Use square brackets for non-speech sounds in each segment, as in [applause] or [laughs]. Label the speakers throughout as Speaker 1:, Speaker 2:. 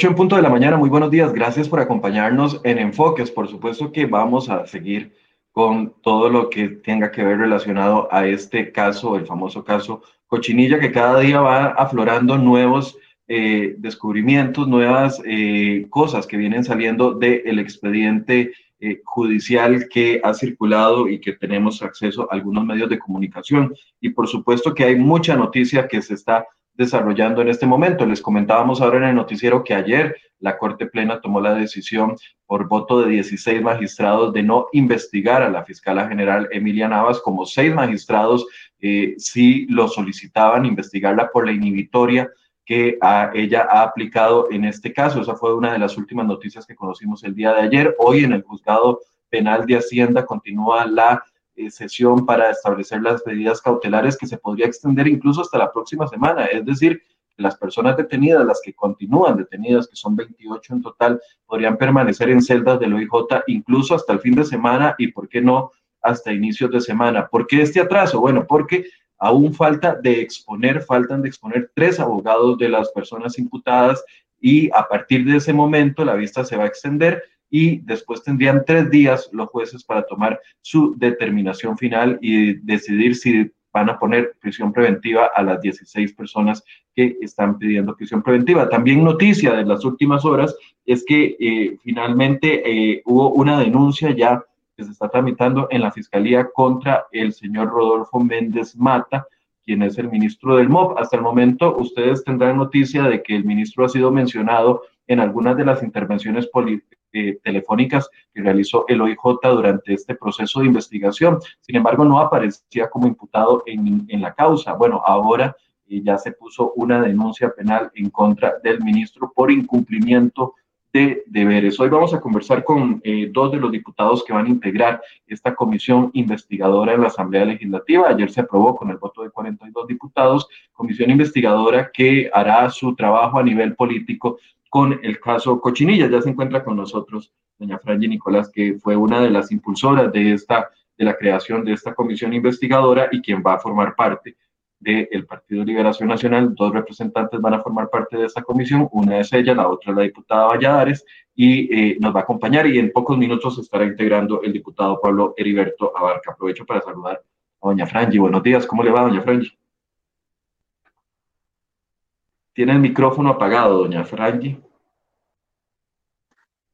Speaker 1: 8 en punto de la mañana, muy buenos días. Gracias por acompañarnos en Enfoques. Por supuesto que vamos a seguir con todo lo que tenga que ver relacionado a este caso, el famoso caso Cochinilla, que cada día va aflorando nuevos eh, descubrimientos, nuevas eh, cosas que vienen saliendo del expediente eh, judicial que ha circulado y que tenemos acceso a algunos medios de comunicación. Y por supuesto que hay mucha noticia que se está desarrollando en este momento. Les comentábamos ahora en el noticiero que ayer la Corte Plena tomó la decisión por voto de 16 magistrados de no investigar a la fiscala general Emilia Navas, como seis magistrados eh, sí lo solicitaban, investigarla por la inhibitoria que ella ha aplicado en este caso. Esa fue una de las últimas noticias que conocimos el día de ayer. Hoy en el juzgado penal de Hacienda continúa la sesión para establecer las medidas cautelares que se podría extender incluso hasta la próxima semana. Es decir, las personas detenidas, las que continúan detenidas, que son 28 en total, podrían permanecer en celdas del OIJ incluso hasta el fin de semana y, ¿por qué no?, hasta inicios de semana. ¿Por qué este atraso? Bueno, porque aún falta de exponer, faltan de exponer tres abogados de las personas imputadas y a partir de ese momento la vista se va a extender y después tendrían tres días los jueces para tomar su determinación final y decidir si van a poner prisión preventiva a las 16 personas que están pidiendo prisión preventiva. También noticia de las últimas horas es que eh, finalmente eh, hubo una denuncia ya que se está tramitando en la Fiscalía contra el señor Rodolfo Méndez Mata, quien es el ministro del MOB. Hasta el momento ustedes tendrán noticia de que el ministro ha sido mencionado en algunas de las intervenciones eh, telefónicas que realizó el OIJ durante este proceso de investigación. Sin embargo, no aparecía como imputado en, en la causa. Bueno, ahora eh, ya se puso una denuncia penal en contra del ministro por incumplimiento de deberes. Hoy vamos a conversar con eh, dos de los diputados que van a integrar esta comisión investigadora en la Asamblea Legislativa. Ayer se aprobó con el voto de 42 diputados, comisión investigadora que hará su trabajo a nivel político con el caso Cochinilla. Ya se encuentra con nosotros doña Franji Nicolás, que fue una de las impulsoras de, esta, de la creación de esta comisión investigadora y quien va a formar parte del Partido Liberación Nacional. Dos representantes van a formar parte de esta comisión, una es ella, la otra es la diputada Valladares, y eh, nos va a acompañar y en pocos minutos estará integrando el diputado Pablo Heriberto Abarca. Aprovecho para saludar a doña Franji. Buenos días, ¿cómo le va, doña Franji? Tiene el micrófono apagado, doña Franji.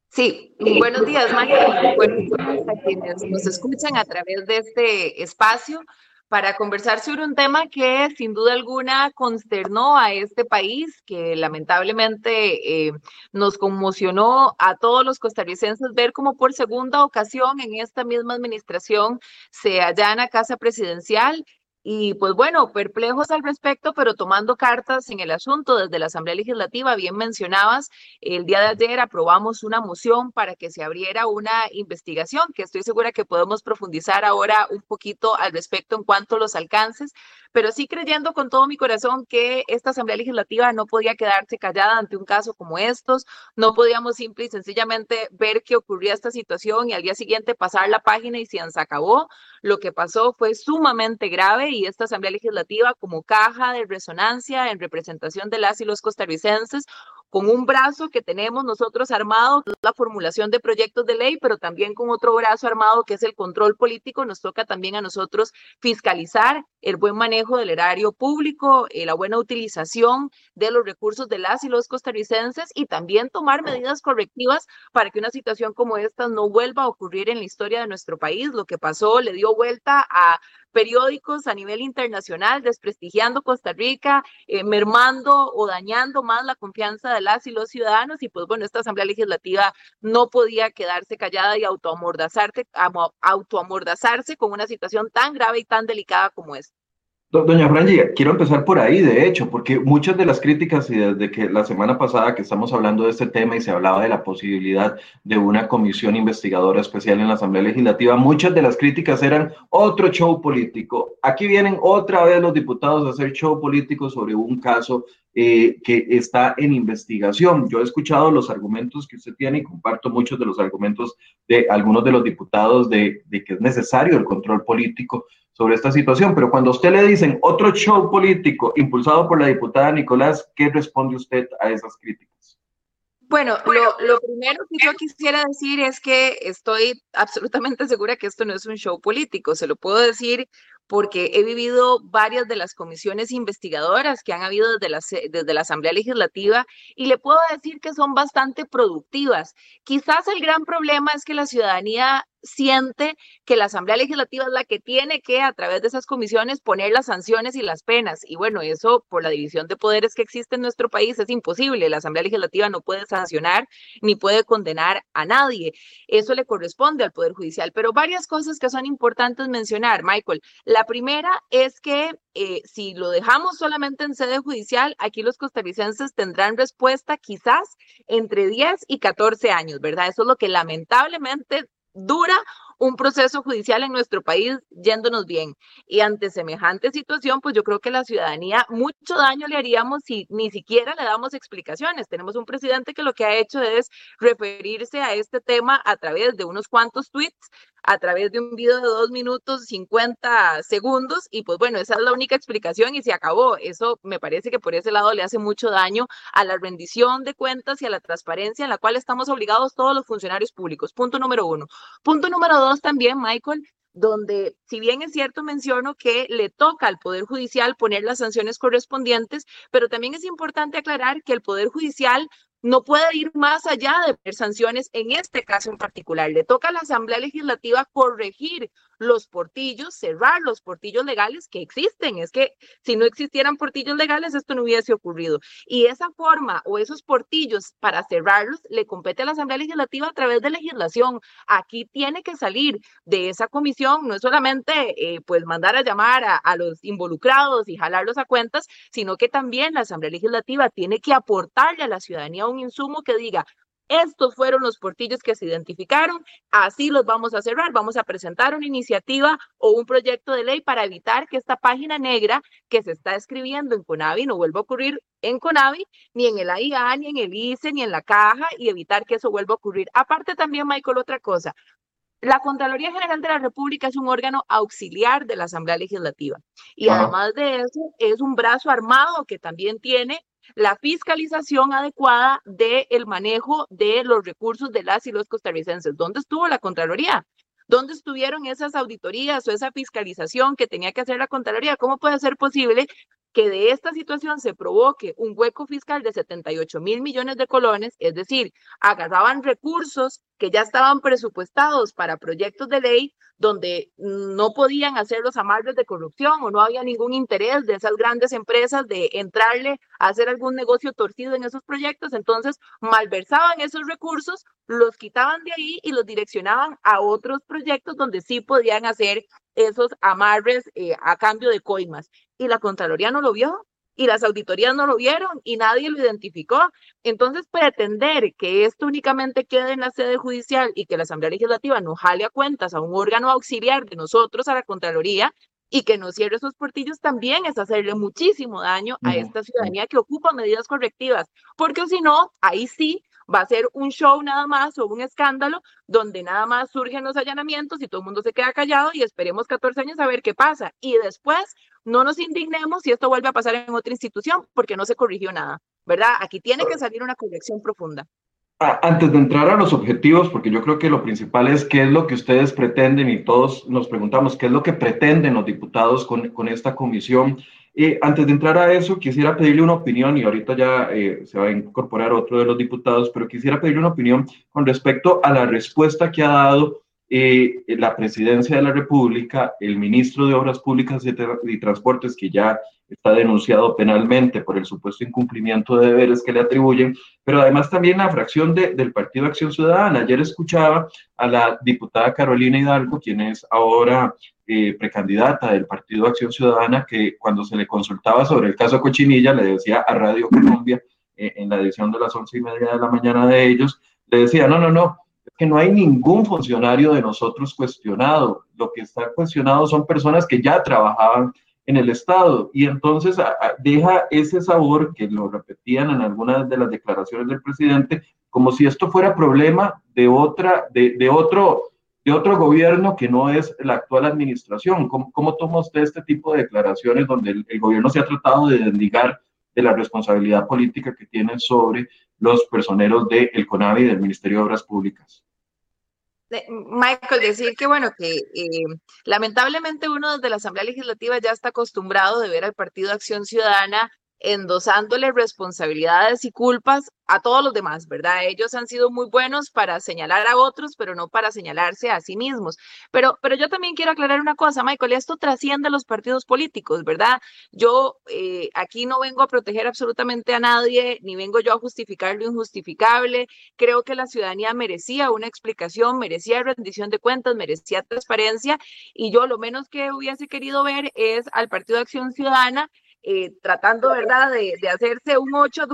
Speaker 2: Sí, buenos días, María. Buenos días a quienes nos escuchan a través de este espacio para conversar sobre un tema que sin duda alguna consternó a este país, que lamentablemente eh, nos conmocionó a todos los costarricenses ver como por segunda ocasión en esta misma administración se allana casa presidencial y pues bueno, perplejos al respecto, pero tomando cartas en el asunto desde la Asamblea Legislativa, bien mencionabas, el día de ayer aprobamos una moción para que se abriera una investigación, que estoy segura que podemos profundizar ahora un poquito al respecto en cuanto a los alcances, pero sí creyendo con todo mi corazón que esta Asamblea Legislativa no podía quedarse callada ante un caso como estos, no podíamos simple y sencillamente ver que ocurría esta situación y al día siguiente pasar la página y se acabó. Lo que pasó fue sumamente grave y esta Asamblea Legislativa como caja de resonancia en representación de las y los costarricenses con un brazo que tenemos nosotros armado, la formulación de proyectos de ley, pero también con otro brazo armado que es el control político, nos toca también a nosotros fiscalizar el buen manejo del erario público, eh, la buena utilización de los recursos de las y los costarricenses y también tomar medidas correctivas para que una situación como esta no vuelva a ocurrir en la historia de nuestro país. Lo que pasó le dio vuelta a periódicos a nivel internacional, desprestigiando Costa Rica, eh, mermando o dañando más la confianza de las y los ciudadanos. Y pues bueno, esta Asamblea Legislativa no podía quedarse callada y autoamordazarse, autoamordazarse con una situación tan grave y tan delicada como esta.
Speaker 1: Doña Franji, quiero empezar por ahí, de hecho, porque muchas de las críticas y desde que la semana pasada que estamos hablando de este tema y se hablaba de la posibilidad de una comisión investigadora especial en la Asamblea Legislativa, muchas de las críticas eran otro show político. Aquí vienen otra vez los diputados a hacer show político sobre un caso eh, que está en investigación. Yo he escuchado los argumentos que usted tiene y comparto muchos de los argumentos de algunos de los diputados de, de que es necesario el control político sobre esta situación, pero cuando a usted le dicen otro show político impulsado por la diputada Nicolás, ¿qué responde usted a esas críticas?
Speaker 2: Bueno, lo, lo, primero que yo quisiera decir es que estoy absolutamente [laughs] segura que esto no es un show político. Se lo puedo decir porque he vivido varias de las comisiones investigadoras que han habido desde la, desde la Asamblea Legislativa y le puedo decir que son bastante productivas. Quizás el gran problema es que la ciudadanía siente que la Asamblea Legislativa es la que tiene que, a través de esas comisiones, poner las sanciones y las penas. Y bueno, eso por la división de poderes que existe en nuestro país es imposible. La Asamblea Legislativa no puede sancionar ni puede condenar a nadie. Eso le corresponde al Poder Judicial. Pero varias cosas que son importantes mencionar, Michael. La primera es que eh, si lo dejamos solamente en sede judicial, aquí los costarricenses tendrán respuesta quizás entre 10 y 14 años, ¿verdad? Eso es lo que lamentablemente dura un proceso judicial en nuestro país yéndonos bien. Y ante semejante situación, pues yo creo que la ciudadanía mucho daño le haríamos si ni siquiera le damos explicaciones. Tenemos un presidente que lo que ha hecho es referirse a este tema a través de unos cuantos tweets a través de un video de dos minutos 50 segundos y pues bueno, esa es la única explicación y se acabó. Eso me parece que por ese lado le hace mucho daño a la rendición de cuentas y a la transparencia en la cual estamos obligados todos los funcionarios públicos. Punto número uno. Punto número dos también, Michael, donde, si bien es cierto, menciono que le toca al Poder Judicial poner las sanciones correspondientes, pero también es importante aclarar que el Poder Judicial no puede ir más allá de sanciones en este caso en particular. Le toca a la Asamblea Legislativa corregir los portillos, cerrar los portillos legales que existen. Es que si no existieran portillos legales, esto no hubiese ocurrido. Y esa forma o esos portillos para cerrarlos le compete a la Asamblea Legislativa a través de legislación. Aquí tiene que salir de esa comisión, no es solamente eh, pues mandar a llamar a, a los involucrados y jalarlos a cuentas, sino que también la Asamblea Legislativa tiene que aportarle a la ciudadanía un insumo que diga, estos fueron los portillos que se identificaron, así los vamos a cerrar, vamos a presentar una iniciativa o un proyecto de ley para evitar que esta página negra que se está escribiendo en Conavi no vuelva a ocurrir en Conavi, ni en el AIA, ni en el ICE, ni en la caja, y evitar que eso vuelva a ocurrir. Aparte también, Michael, otra cosa. La Contraloría General de la República es un órgano auxiliar de la Asamblea Legislativa y además de eso es un brazo armado que también tiene la fiscalización adecuada del manejo de los recursos de las y los costarricenses. ¿Dónde estuvo la Contraloría? ¿Dónde estuvieron esas auditorías o esa fiscalización que tenía que hacer la Contraloría? ¿Cómo puede ser posible que de esta situación se provoque un hueco fiscal de 78 mil millones de colones, es decir, agarraban recursos que ya estaban presupuestados para proyectos de ley donde no podían hacer los amarres de corrupción o no había ningún interés de esas grandes empresas de entrarle a hacer algún negocio torcido en esos proyectos, entonces malversaban esos recursos, los quitaban de ahí y los direccionaban a otros proyectos donde sí podían hacer esos amarres eh, a cambio de coimas. Y la Contraloría no lo vio, y las auditorías no lo vieron y nadie lo identificó. Entonces, pretender que esto únicamente quede en la sede judicial y que la Asamblea Legislativa no jale a cuentas a un órgano auxiliar de nosotros, a la Contraloría, y que no cierre esos portillos también es hacerle muchísimo daño a esta ciudadanía que ocupa medidas correctivas, porque si no, ahí sí va a ser un show nada más o un escándalo donde nada más surgen los allanamientos y todo el mundo se queda callado y esperemos 14 años a ver qué pasa. Y después no nos indignemos si esto vuelve a pasar en otra institución porque no se corrigió nada, ¿verdad? Aquí tiene que salir una corrección profunda.
Speaker 1: Antes de entrar a los objetivos, porque yo creo que lo principal es qué es lo que ustedes pretenden y todos nos preguntamos qué es lo que pretenden los diputados con, con esta comisión. Eh, antes de entrar a eso, quisiera pedirle una opinión, y ahorita ya eh, se va a incorporar otro de los diputados, pero quisiera pedirle una opinión con respecto a la respuesta que ha dado eh, la presidencia de la República, el ministro de Obras Públicas y, Transportes, que ya está denunciado penalmente por el supuesto incumplimiento de deberes que le atribuyen, pero además también la fracción del Partido Acción Ciudadana. Ayer escuchaba a la diputada Carolina Hidalgo, quien es ahora eh, precandidata del Partido Acción Ciudadana, que cuando se le consultaba sobre el caso Cochinilla, le decía a Radio Colombia, eh, en la edición de las once y media de la mañana de ellos, le decía, no, no, no, que no hay ningún funcionario de nosotros cuestionado. Lo que está cuestionado son personas que ya trabajaban en el Estado. Y entonces deja ese sabor que lo repetían en algunas de las declaraciones del presidente, como si esto fuera problema de, otra, de, de otro de otro gobierno que no es la actual administración. ¿Cómo, cómo toma usted este tipo de declaraciones donde el, gobierno se ha tratado de desligar de la responsabilidad política que tiene sobre los personeros del CONAVI y del Ministerio de Obras Públicas.
Speaker 2: Michael, decir que bueno, que eh, lamentablemente uno desde la Asamblea Legislativa ya está acostumbrado de ver al Partido Acción Ciudadana endosándole responsabilidades y culpas a todos los demás, ¿verdad? Ellos han sido muy buenos para señalar a otros, pero no para señalarse a sí mismos. Pero, pero yo también quiero aclarar una cosa, Michael, esto trasciende a los partidos políticos, ¿verdad? Yo eh, aquí no vengo a proteger absolutamente a nadie, ni vengo yo a justificar lo injustificable. Creo que la ciudadanía merecía una explicación, merecía rendición de cuentas, merecía transparencia, y yo lo menos que hubiese querido ver es al Partido Acción Ciudadana eh, tratando, ¿verdad?, de, de, hacerse un 8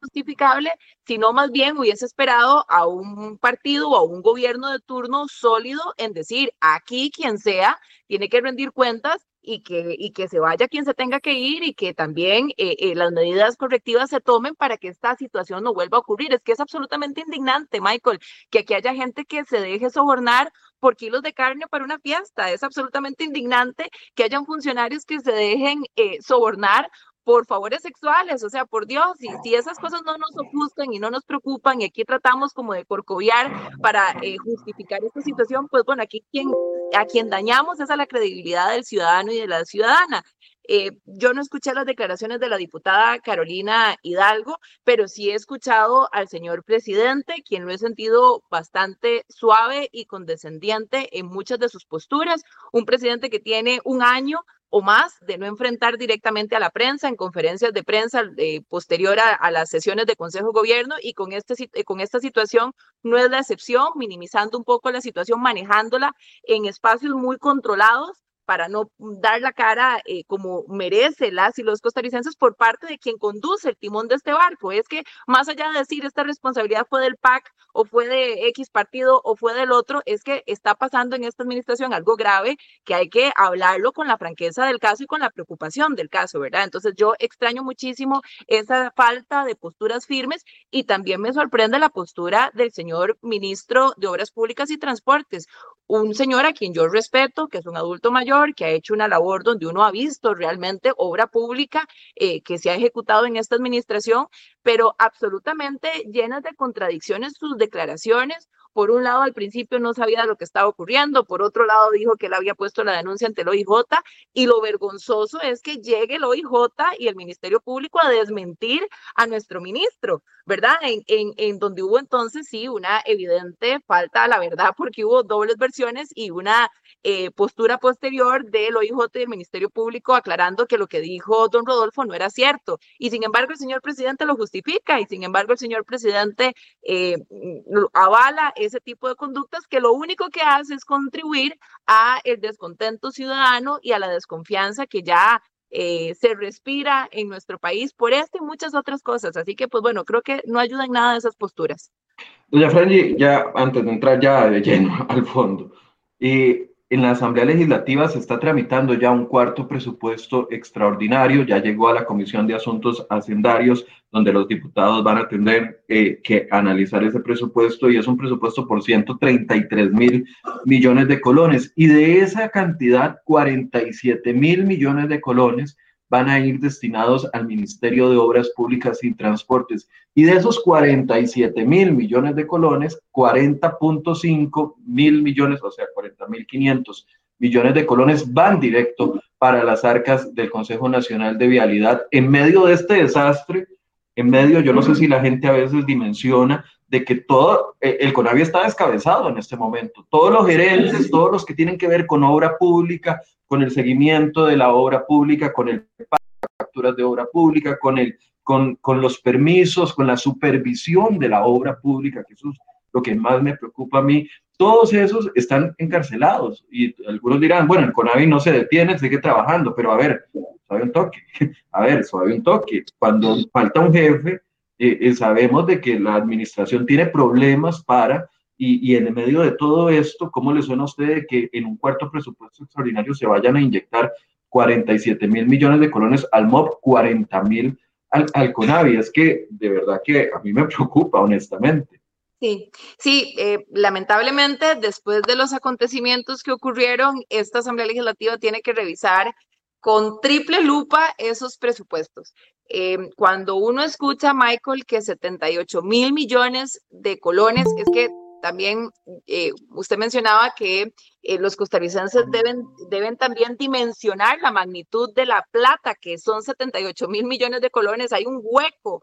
Speaker 2: justificable, sino más bien hubiese esperado a un partido o a un gobierno de turno sólido en decir, aquí quien sea tiene que rendir cuentas y que, y que se vaya quien se tenga que ir y que también eh, eh, las medidas correctivas se tomen para que esta situación no vuelva a ocurrir. Es que es absolutamente indignante, Michael, que aquí haya gente que se deje sobornar por kilos de carne para una fiesta. Es absolutamente indignante que hayan funcionarios que se dejen eh, sobornar por favores sexuales, o sea, por Dios, y si esas cosas no nos ofuscan y no nos preocupan y aquí tratamos como de corcoviar para eh, justificar esta situación, pues bueno, aquí quien, a quien dañamos es a la credibilidad del ciudadano y de la ciudadana. Eh, yo no escuché las declaraciones de la diputada Carolina Hidalgo, pero sí he escuchado al señor presidente, quien lo he sentido bastante suave y condescendiente en muchas de sus posturas. Un presidente que tiene un año o más de no enfrentar directamente a la prensa en conferencias de prensa eh, posterior a, las sesiones de Consejo de Gobierno y este, eh, con esta situación no es la excepción, minimizando un poco la situación, manejándola en espacios muy controlados para no dar la cara eh, como merece las y los costarricenses por parte de quien conduce el timón de este barco. Es que más allá de decir esta responsabilidad fue del PAC o fue de X partido o fue del otro, es que está pasando en esta administración algo grave que hay que hablarlo con la franqueza del caso y con la preocupación del caso, ¿verdad? Entonces yo extraño muchísimo esa falta de posturas firmes y también me sorprende la postura del señor ministro de Obras Públicas y Transportes, un señor a quien yo respeto, que es un adulto mayor, que ha hecho una labor donde uno ha visto realmente obra pública eh, que se ha ejecutado en esta administración, pero absolutamente llenas de contradicciones sus declaraciones, por un lado, al principio no sabía lo que estaba ocurriendo, por otro lado dijo que él había puesto la denuncia ante el OIJ y lo vergonzoso es que llegue el OIJ y el Ministerio Público a desmentir a nuestro ministro, ¿verdad? En, en, en donde hubo entonces sí una evidente falta a la verdad porque hubo dobles versiones y una eh, postura posterior del OIJ y del Ministerio Público aclarando que lo que dijo don Rodolfo no era cierto. Y sin embargo, el señor presidente lo justifica y sin embargo, el señor presidente eh, avala ese tipo de conductas que lo único que hace es contribuir a el descontento ciudadano y a la desconfianza que ya eh, se respira en nuestro país por esto y muchas otras cosas. Así que, pues bueno, creo que no ayudan nada esas posturas.
Speaker 1: Doña Franji, ya antes de entrar ya de lleno [laughs] al fondo, y en la Asamblea Legislativa se está tramitando ya un cuarto presupuesto extraordinario, ya llegó a la Comisión de Asuntos Hacendarios, donde los diputados van a tener eh, que analizar ese presupuesto y es un presupuesto por 133 mil millones de colones. Y de esa cantidad, 47 mil millones de colones van a ir destinados al Ministerio de Obras Públicas y Transportes. Y de esos 47 mil millones de colones, 40.5 mil millones, o sea, 40 mil 500 millones de colones van directo para las arcas del Consejo Nacional de Vialidad en medio de este desastre, en medio, yo no sé si la gente a veces dimensiona de que todo, eh, el CONAVI está descabezado en este momento. Todos los gerentes, todos los que tienen que ver con obra pública, con el seguimiento de la obra pública, con el facturas de obra pública, con, el, con, con los permisos, con la supervisión de la obra pública, que eso es lo que más me preocupa a mí. Todos esos están encarcelados y algunos dirán, bueno, el CONAVI no se detiene, sigue trabajando, pero a ver, suave un toque, [laughs] a ver, suave un toque. Cuando falta un jefe, eh, eh, sabemos de que la administración tiene problemas para, y, en medio de todo esto, ¿cómo le suena a usted que en un cuarto presupuesto extraordinario se vayan a inyectar 47 mil millones de colones al MOB, 40 mil al, al, CONAVI? Es que de verdad que a mí me preocupa, honestamente.
Speaker 2: Sí, sí, eh, lamentablemente después de los acontecimientos que ocurrieron, esta Asamblea Legislativa tiene que revisar con triple lupa esos presupuestos. Eh, cuando uno escucha, Michael, que 78 mil millones de colones, es que también eh, usted mencionaba que eh, los costarricenses deben, deben también dimensionar la magnitud de la plata, que son 78 mil millones de colones. Hay un hueco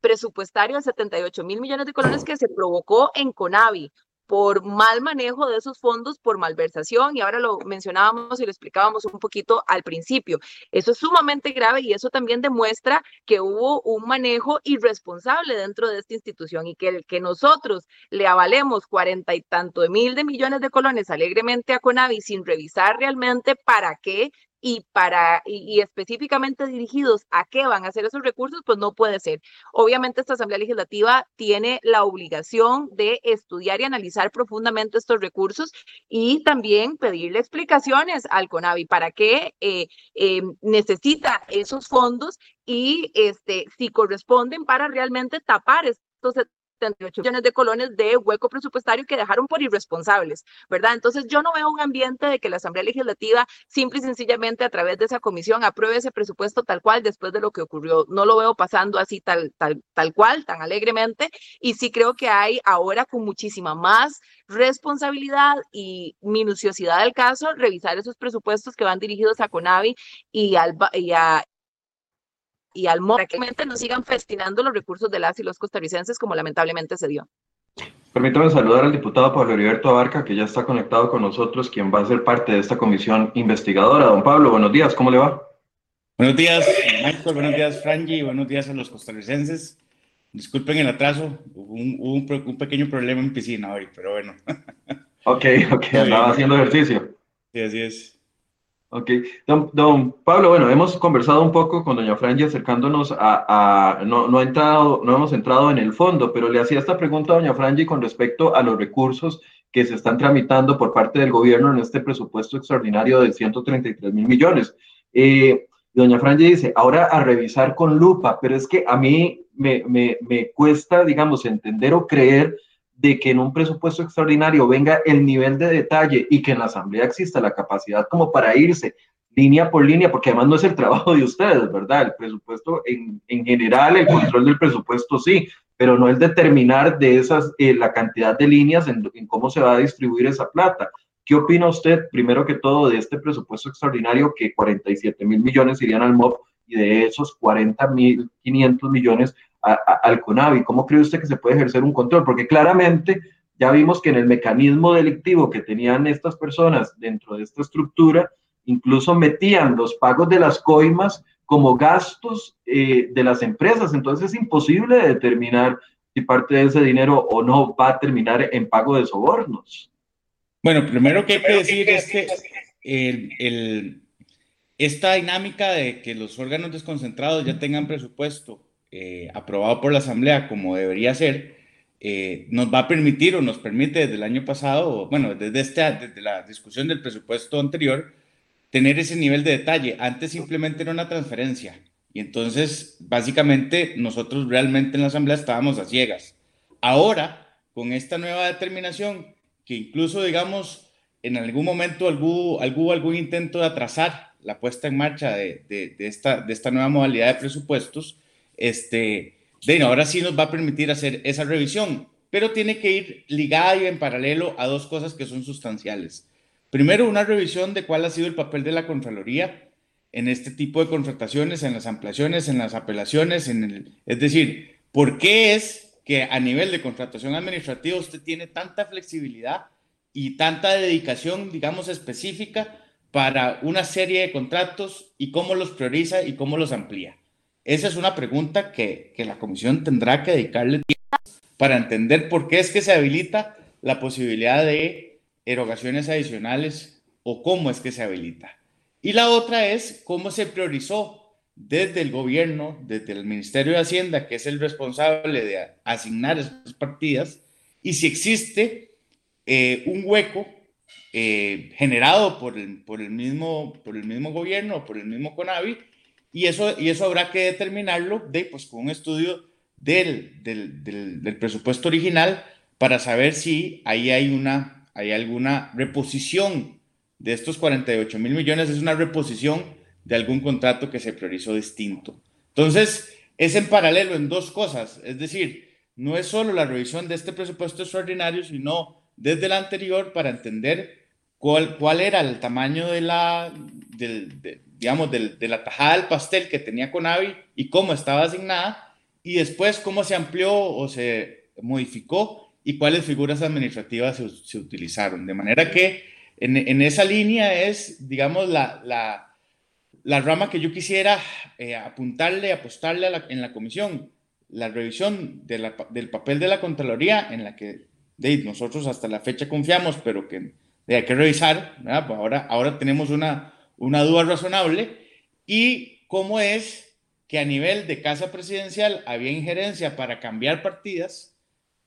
Speaker 2: presupuestario de 78 mil millones de colones que se provocó en Conavi por mal manejo de esos fondos, por malversación, y ahora lo mencionábamos y lo explicábamos un poquito al principio. Eso es sumamente grave y eso también demuestra que hubo un manejo irresponsable dentro de esta institución y que el que nosotros le avalemos cuarenta y tanto de mil de millones de colones alegremente a Conavi sin revisar realmente para qué y para y, específicamente dirigidos a qué van a ser esos recursos, pues no puede ser. Obviamente esta Asamblea Legislativa tiene la obligación de estudiar y analizar profundamente estos recursos y también pedirle explicaciones al CONAVI para qué eh, eh, necesita esos fondos y este si corresponden para realmente tapar estos 78 millones de colones de hueco presupuestario que dejaron por irresponsables, ¿verdad? Entonces yo no veo un ambiente de que la Asamblea Legislativa simple y sencillamente a través de esa comisión apruebe ese presupuesto tal cual después de lo que ocurrió. No lo veo pasando así tal, tal, tal cual, tan alegremente, y sí creo que hay ahora con muchísima más responsabilidad y minuciosidad del caso revisar esos presupuestos que van dirigidos a CONAVI y, al, y, a, y al modo que no sigan festinando los recursos de las y los costarricenses como lamentablemente se dio.
Speaker 1: Permítame saludar al diputado Pablo Heriberto Abarca, que ya está conectado con nosotros, quien va a ser parte de esta comisión investigadora. Don Pablo, buenos días, ¿cómo le va?
Speaker 3: Buenos días, Michael, buenos días, Franji, buenos días a los costarricenses. Disculpen el atraso, hubo un, un, pequeño problema en piscina hoy, pero bueno.
Speaker 1: Ok, ok, andaba haciendo ejercicio.
Speaker 3: Sí, así es.
Speaker 1: Ok, don, Pablo, bueno, hemos conversado un poco con doña Franji acercándonos a, no, no, entrado, no hemos entrado en el fondo, pero le hacía esta pregunta a doña Franji con respecto a los recursos que se están tramitando por parte del gobierno en este presupuesto extraordinario de 133 mil millones. Eh, doña Franji dice, ahora a revisar con lupa, pero es que a mí me, me, me cuesta, digamos, entender o creer de que en un presupuesto extraordinario venga el nivel de detalle y que en la Asamblea exista la capacidad como para irse línea por línea, porque además no es el trabajo de ustedes, ¿verdad? El presupuesto en, en general, el control del presupuesto sí, pero no el determinar de esas, eh, la cantidad de líneas en, en, cómo se va a distribuir esa plata. ¿Qué opina usted, primero que todo, de este presupuesto extraordinario que 47 mil millones irían al MOP y de esos 40 mil 500 millones al CONAVI? ¿Cómo cree usted que se puede ejercer un control? Porque claramente ya vimos que en el mecanismo delictivo que tenían estas personas dentro de esta estructura, incluso metían los pagos de las coimas como gastos eh, de las empresas. Entonces es imposible determinar si parte de ese dinero o no va a terminar en pago de sobornos.
Speaker 3: Bueno, primero que hay que decir es que el, esta dinámica de que los órganos desconcentrados ya tengan presupuesto eh, aprobado por la Asamblea como debería ser, eh, nos va a permitir o nos permite desde el año pasado, bueno, desde, este, desde la discusión del presupuesto anterior, tener ese nivel de detalle. Antes simplemente era una transferencia. Y entonces, básicamente, nosotros realmente en la Asamblea estábamos a ciegas. Ahora, con esta nueva determinación, que incluso, digamos, en algún momento algún, algún, algún intento de atrasar la puesta en marcha de, de, de, esta, de esta nueva modalidad de presupuestos, este, de ahora sí nos va a permitir hacer esa revisión, pero tiene que ir ligada y en paralelo a dos cosas que son sustanciales. Primero, una revisión de cuál ha sido el papel de la Contraloría en este tipo de contrataciones, en las ampliaciones, en las apelaciones, en el, es decir, ¿por qué es que a nivel de contratación administrativa usted tiene tanta flexibilidad y tanta dedicación, digamos, específica para una serie de contratos y cómo los prioriza y cómo los amplía? Esa es una pregunta que, la comisión tendrá que dedicarle tiempo para entender por qué es que se habilita la posibilidad de erogaciones adicionales o cómo es que se habilita. Y la otra es cómo se priorizó desde el gobierno, desde el Ministerio de Hacienda, que es el responsable de asignar esas partidas, y si existe eh, un hueco eh, generado por el, por, el mismo, por el mismo gobierno, por el mismo CONAVI, y eso, y eso habrá que determinarlo de, pues, con un estudio del, del, del, presupuesto original para saber si ahí hay, una, hay alguna reposición de estos 48 mil millones, es una reposición de algún contrato que se priorizó distinto. Entonces, es en paralelo en dos cosas, es decir, no es solo la revisión de este presupuesto extraordinario, sino desde el anterior para entender cuál, cuál era el tamaño de la, digamos, de, la tajada del pastel que tenía Conavi y cómo estaba asignada, y después cómo se amplió o se modificó y cuáles figuras administrativas se, utilizaron. De manera que en, esa línea es, digamos, la, la, la rama que yo quisiera eh, apuntarle, apostarle en la comisión, la revisión del papel de la Contraloría en la que de, nosotros hasta la fecha confiamos, pero que hay que revisar, pues ahora, ahora tenemos una, una duda razonable, y cómo es que a nivel de casa presidencial había injerencia para cambiar partidas,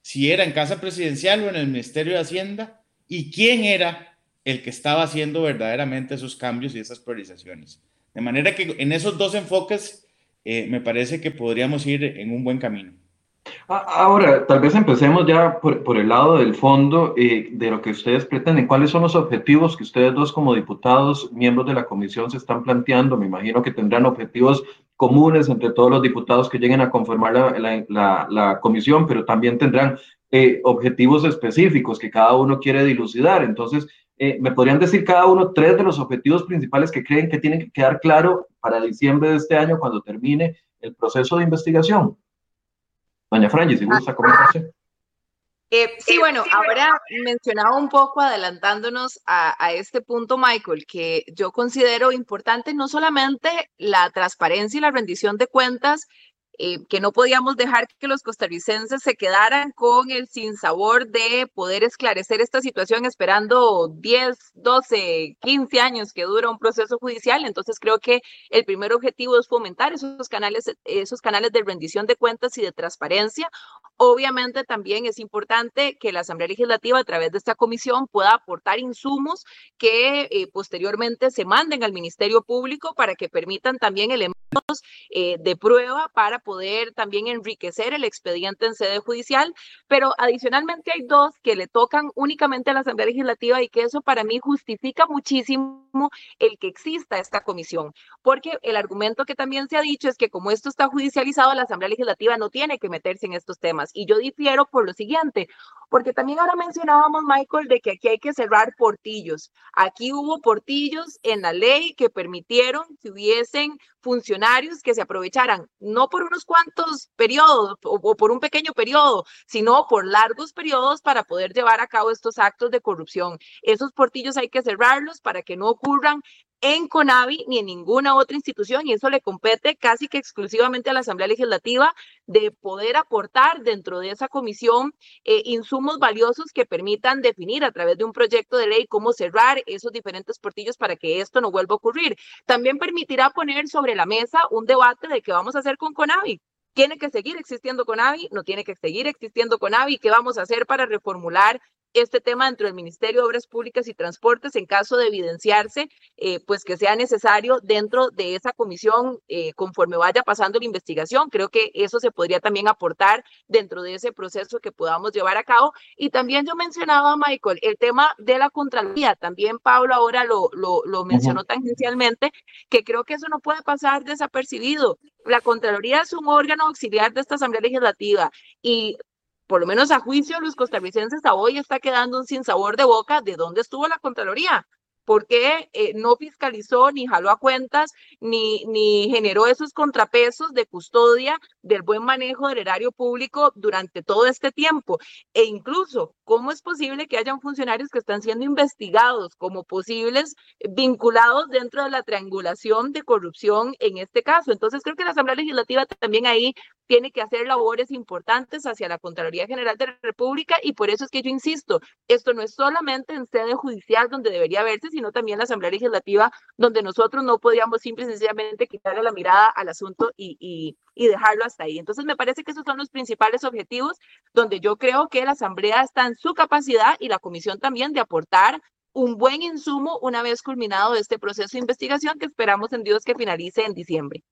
Speaker 3: si era en casa presidencial o en el Ministerio de Hacienda, y quién era el que estaba haciendo verdaderamente esos cambios y esas priorizaciones. De manera que en esos dos enfoques eh, me parece que podríamos ir en un buen camino.
Speaker 1: Ahora, tal vez empecemos ya por, el lado del fondo eh, de lo que ustedes pretenden. ¿Cuáles son los objetivos que ustedes dos como diputados, miembros de la comisión, se están planteando? Me imagino que tendrán objetivos comunes entre todos los diputados que lleguen a conformar la, comisión, pero también tendrán eh, objetivos específicos que cada uno quiere dilucidar. Entonces, eh, ¿me podrían decir cada uno tres de los objetivos principales que creen que tienen que quedar claro para diciembre de este año cuando termine el proceso de investigación? Doña Franji, si gusta comentarse.
Speaker 2: Eh, sí, bueno, ahora mencionaba un poco adelantándonos a, a, este punto, Michael, que yo considero importante no solamente la transparencia y la rendición de cuentas, eh, que no podíamos dejar que los costarricenses se quedaran con el sinsabor de poder esclarecer esta situación esperando 10, 12, 15 años que dura un proceso judicial. Entonces creo que el primer objetivo es fomentar esos canales, esos canales de rendición de cuentas y de transparencia. Obviamente también es importante que la Asamblea Legislativa a través de esta comisión pueda aportar insumos que eh, posteriormente se manden al Ministerio Público para que permitan también elementos eh, de prueba para poder también enriquecer el expediente en sede judicial, pero adicionalmente hay dos que le tocan únicamente a la Asamblea Legislativa y que eso para mí justifica muchísimo el que exista esta comisión, porque el argumento que también se ha dicho es que como esto está judicializado, la Asamblea Legislativa no tiene que meterse en estos temas. Y yo difiero por lo siguiente, porque también ahora mencionábamos, Michael, de que aquí hay que cerrar portillos. Aquí hubo portillos en la ley que permitieron que hubiesen funcionarios que se aprovecharan, no por unos cuantos periodos o, por un pequeño periodo, sino por largos periodos para poder llevar a cabo estos actos de corrupción. Esos portillos hay que cerrarlos para que no ocurran en CONAVI ni en ninguna otra institución y eso le compete casi que exclusivamente a la Asamblea Legislativa de poder aportar dentro de esa comisión eh, insumos valiosos que permitan definir a través de un proyecto de ley cómo cerrar esos diferentes portillos para que esto no vuelva a ocurrir. También permitirá poner sobre la mesa un debate de qué vamos a hacer con CONAVI. ¿Tiene que seguir existiendo CONAVI? ¿No tiene que seguir existiendo CONAVI? ¿Qué vamos a hacer para reformular este tema dentro del Ministerio de Obras Públicas y Transportes en caso de evidenciarse, eh, pues que sea necesario dentro de esa comisión eh, conforme vaya pasando la investigación. Creo que eso se podría también aportar dentro de ese proceso que podamos llevar a cabo. Y también yo mencionaba, Michael, el tema de la Contraloría. También Pablo ahora lo, lo, lo mencionó tangencialmente, que creo que eso no puede pasar desapercibido. La Contraloría es un órgano auxiliar de esta Asamblea Legislativa y por lo menos a juicio los costarricenses a hoy está quedando un sinsabor de boca de dónde estuvo la Contraloría. ¿Por qué eh, no fiscalizó, ni jaló a cuentas, ni, ni generó esos contrapesos de custodia del buen manejo del erario público durante todo este tiempo? E incluso, ¿cómo es posible que hayan funcionarios que están siendo investigados como posibles vinculados dentro de la triangulación de corrupción en este caso? Entonces, creo que la Asamblea Legislativa también ahí tiene que hacer labores importantes hacia la Contraloría General de la República y por eso es que yo insisto, esto no es solamente en sede judicial donde debería verse, sino también en la Asamblea Legislativa, donde nosotros no podríamos simple sencillamente quitarle la mirada al asunto y, y, y dejarlo hasta ahí. Entonces, me parece que esos son los principales objetivos donde yo creo que la Asamblea está en su capacidad y la Comisión también de aportar un buen insumo una vez culminado este proceso de investigación que esperamos en Dios que finalice en diciembre.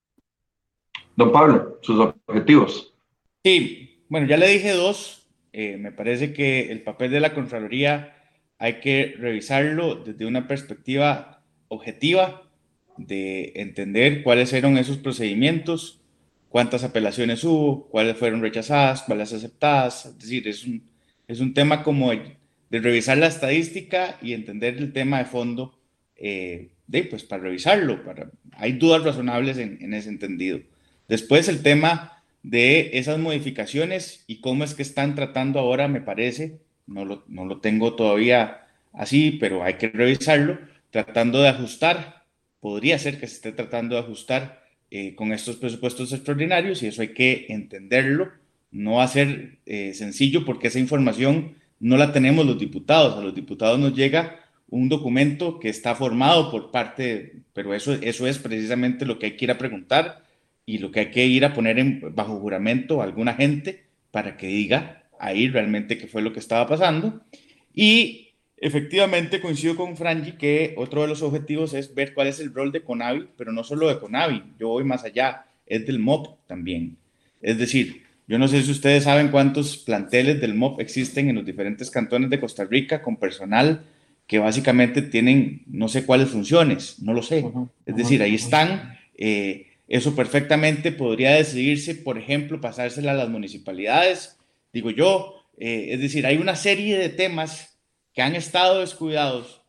Speaker 1: Don Pablo, sus objetivos.
Speaker 3: Sí, bueno, ya le dije dos. Eh, me parece que el papel de la Contraloría hay que revisarlo desde una perspectiva objetiva, de entender cuáles eran esos procedimientos, cuántas apelaciones hubo, cuáles fueron rechazadas, cuáles aceptadas. Es decir, es un, es un tema como de, revisar la estadística y entender el tema de fondo, eh, pues para revisarlo. Hay dudas razonables en ese entendido. Después el tema de esas modificaciones y cómo es que están tratando ahora, me parece, no lo, no lo tengo todavía así, pero hay que revisarlo, tratando de ajustar, podría ser que se esté tratando de ajustar eh, con estos presupuestos extraordinarios y eso hay que entenderlo, no va a ser eh, sencillo porque esa información no la tenemos los diputados, a los diputados nos llega un documento que está formado por parte, pero eso, eso es precisamente lo que hay que ir a preguntar y lo que hay que ir a poner en, bajo juramento a alguna gente para que diga ahí realmente qué fue lo que estaba pasando. Y Efectivamente, coincido con Frangi que otro de los objetivos es ver cuál es el rol de Conavi, pero no solo de Conavi, yo voy más allá, es del MOP también. Es decir, yo no sé si ustedes saben cuántos planteles del MOP existen en los diferentes cantones de Costa Rica con personal que básicamente tienen no sé cuáles funciones, no lo sé. Es decir, ahí están. Eh, eso perfectamente podría decidirse, por ejemplo, pasársela a las municipalidades, digo yo. Eh, es decir, hay una serie de temas que han estado descuidados,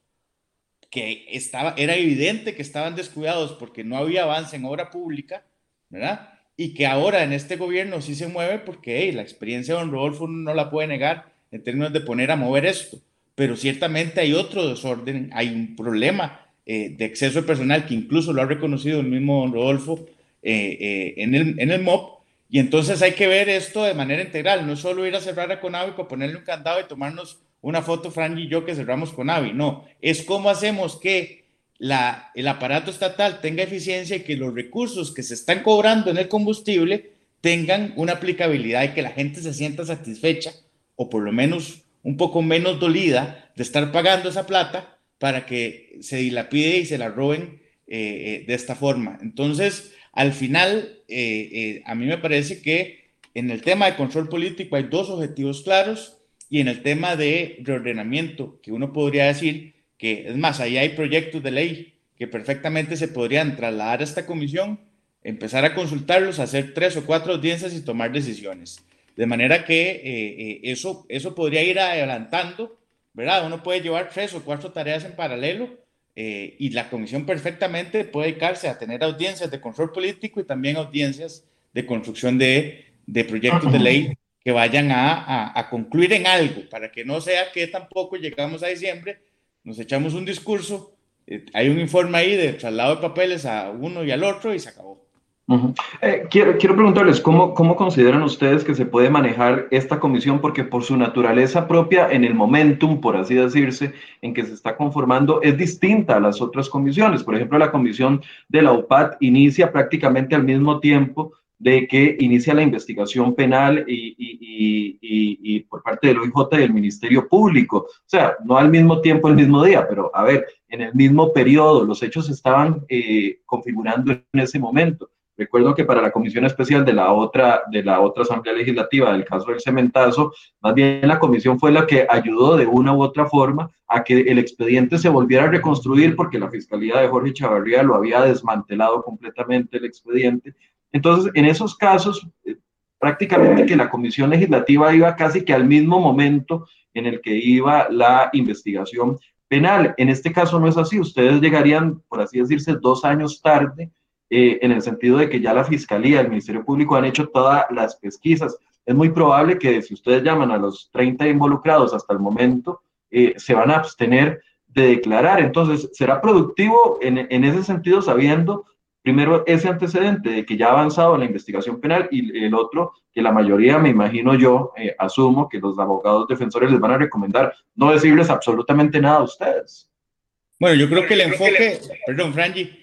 Speaker 3: que estaba, era evidente que estaban descuidados porque no había avance en obra pública, ¿verdad? Y que ahora en este gobierno sí se mueve porque la experiencia de don Rodolfo no la puede negar en términos de poner a mover esto. Pero ciertamente hay otro desorden, hay un problema eh, de exceso de personal que incluso lo ha reconocido el mismo Rodolfo eh, eh, en, el, en el MOP. Y entonces hay que ver esto de manera integral, no solo ir a cerrar a Conavi para ponerle un candado y tomarnos una foto, Fran y yo, que cerramos con AVI. No, es cómo hacemos que la, el aparato estatal tenga eficiencia y que los recursos que se están cobrando en el combustible tengan una aplicabilidad y que la gente se sienta satisfecha o por lo menos un poco menos dolida de estar pagando esa plata para que se dilapide y se la roben eh, eh, de esta forma. Entonces, al final, eh, a mí me parece que en el tema de control político hay dos objetivos claros y en el tema de reordenamiento, que uno podría decir que, es más, ahí hay proyectos de ley que perfectamente se podrían trasladar a esta comisión, empezar a consultarlos, hacer tres o cuatro audiencias y tomar decisiones. De manera que eso, eso podría ir adelantando, ¿verdad? Uno puede llevar tres o cuatro tareas en paralelo eh, y la comisión perfectamente puede dedicarse a tener audiencias de control político y también audiencias de construcción de, proyectos de ley que vayan a, concluir en algo, para que no sea que tampoco llegamos a diciembre, nos echamos un discurso, eh, hay un informe ahí de traslado de papeles a uno y al otro y se acabó.
Speaker 1: Eh, quiero, quiero preguntarles, ¿cómo, ¿cómo consideran ustedes que se puede manejar esta comisión? Porque por su naturaleza propia, en el momentum, por así decirse, en que se está conformando, es distinta a las otras comisiones. Por ejemplo, la comisión de la UPAD inicia prácticamente al mismo tiempo de que inicia la investigación penal y, y, y, por parte del OIJ y del Ministerio Público. O sea, no al mismo tiempo, el mismo día, pero a ver, en el mismo periodo, los hechos estaban eh, configurando en ese momento. Recuerdo que para la comisión especial de la otra de la otra asamblea legislativa del caso del cementazo, más bien la comisión fue la que ayudó de una u otra forma a que el expediente se volviera a reconstruir porque la fiscalía de Jorge Chavarría lo había desmantelado completamente el expediente entonces, en esos casos, eh, prácticamente que la comisión legislativa iba casi que al mismo momento en el que iba la investigación penal. En este caso no es así, ustedes llegarían, por así decirse, dos años tarde, eh, en el sentido de que ya la Fiscalía, el Ministerio Público han hecho todas las pesquisas. Es muy probable que si ustedes llaman a los 30 involucrados hasta el momento, eh, se van a abstener de declarar. Entonces, será productivo en, en ese sentido sabiendo Primero, ese antecedente de que ya ha avanzado la investigación penal y el otro, que la mayoría, me imagino yo, eh, asumo que los abogados defensores les van a recomendar no decirles absolutamente nada a ustedes.
Speaker 3: Bueno, yo creo que el enfoque, perdón, Franji,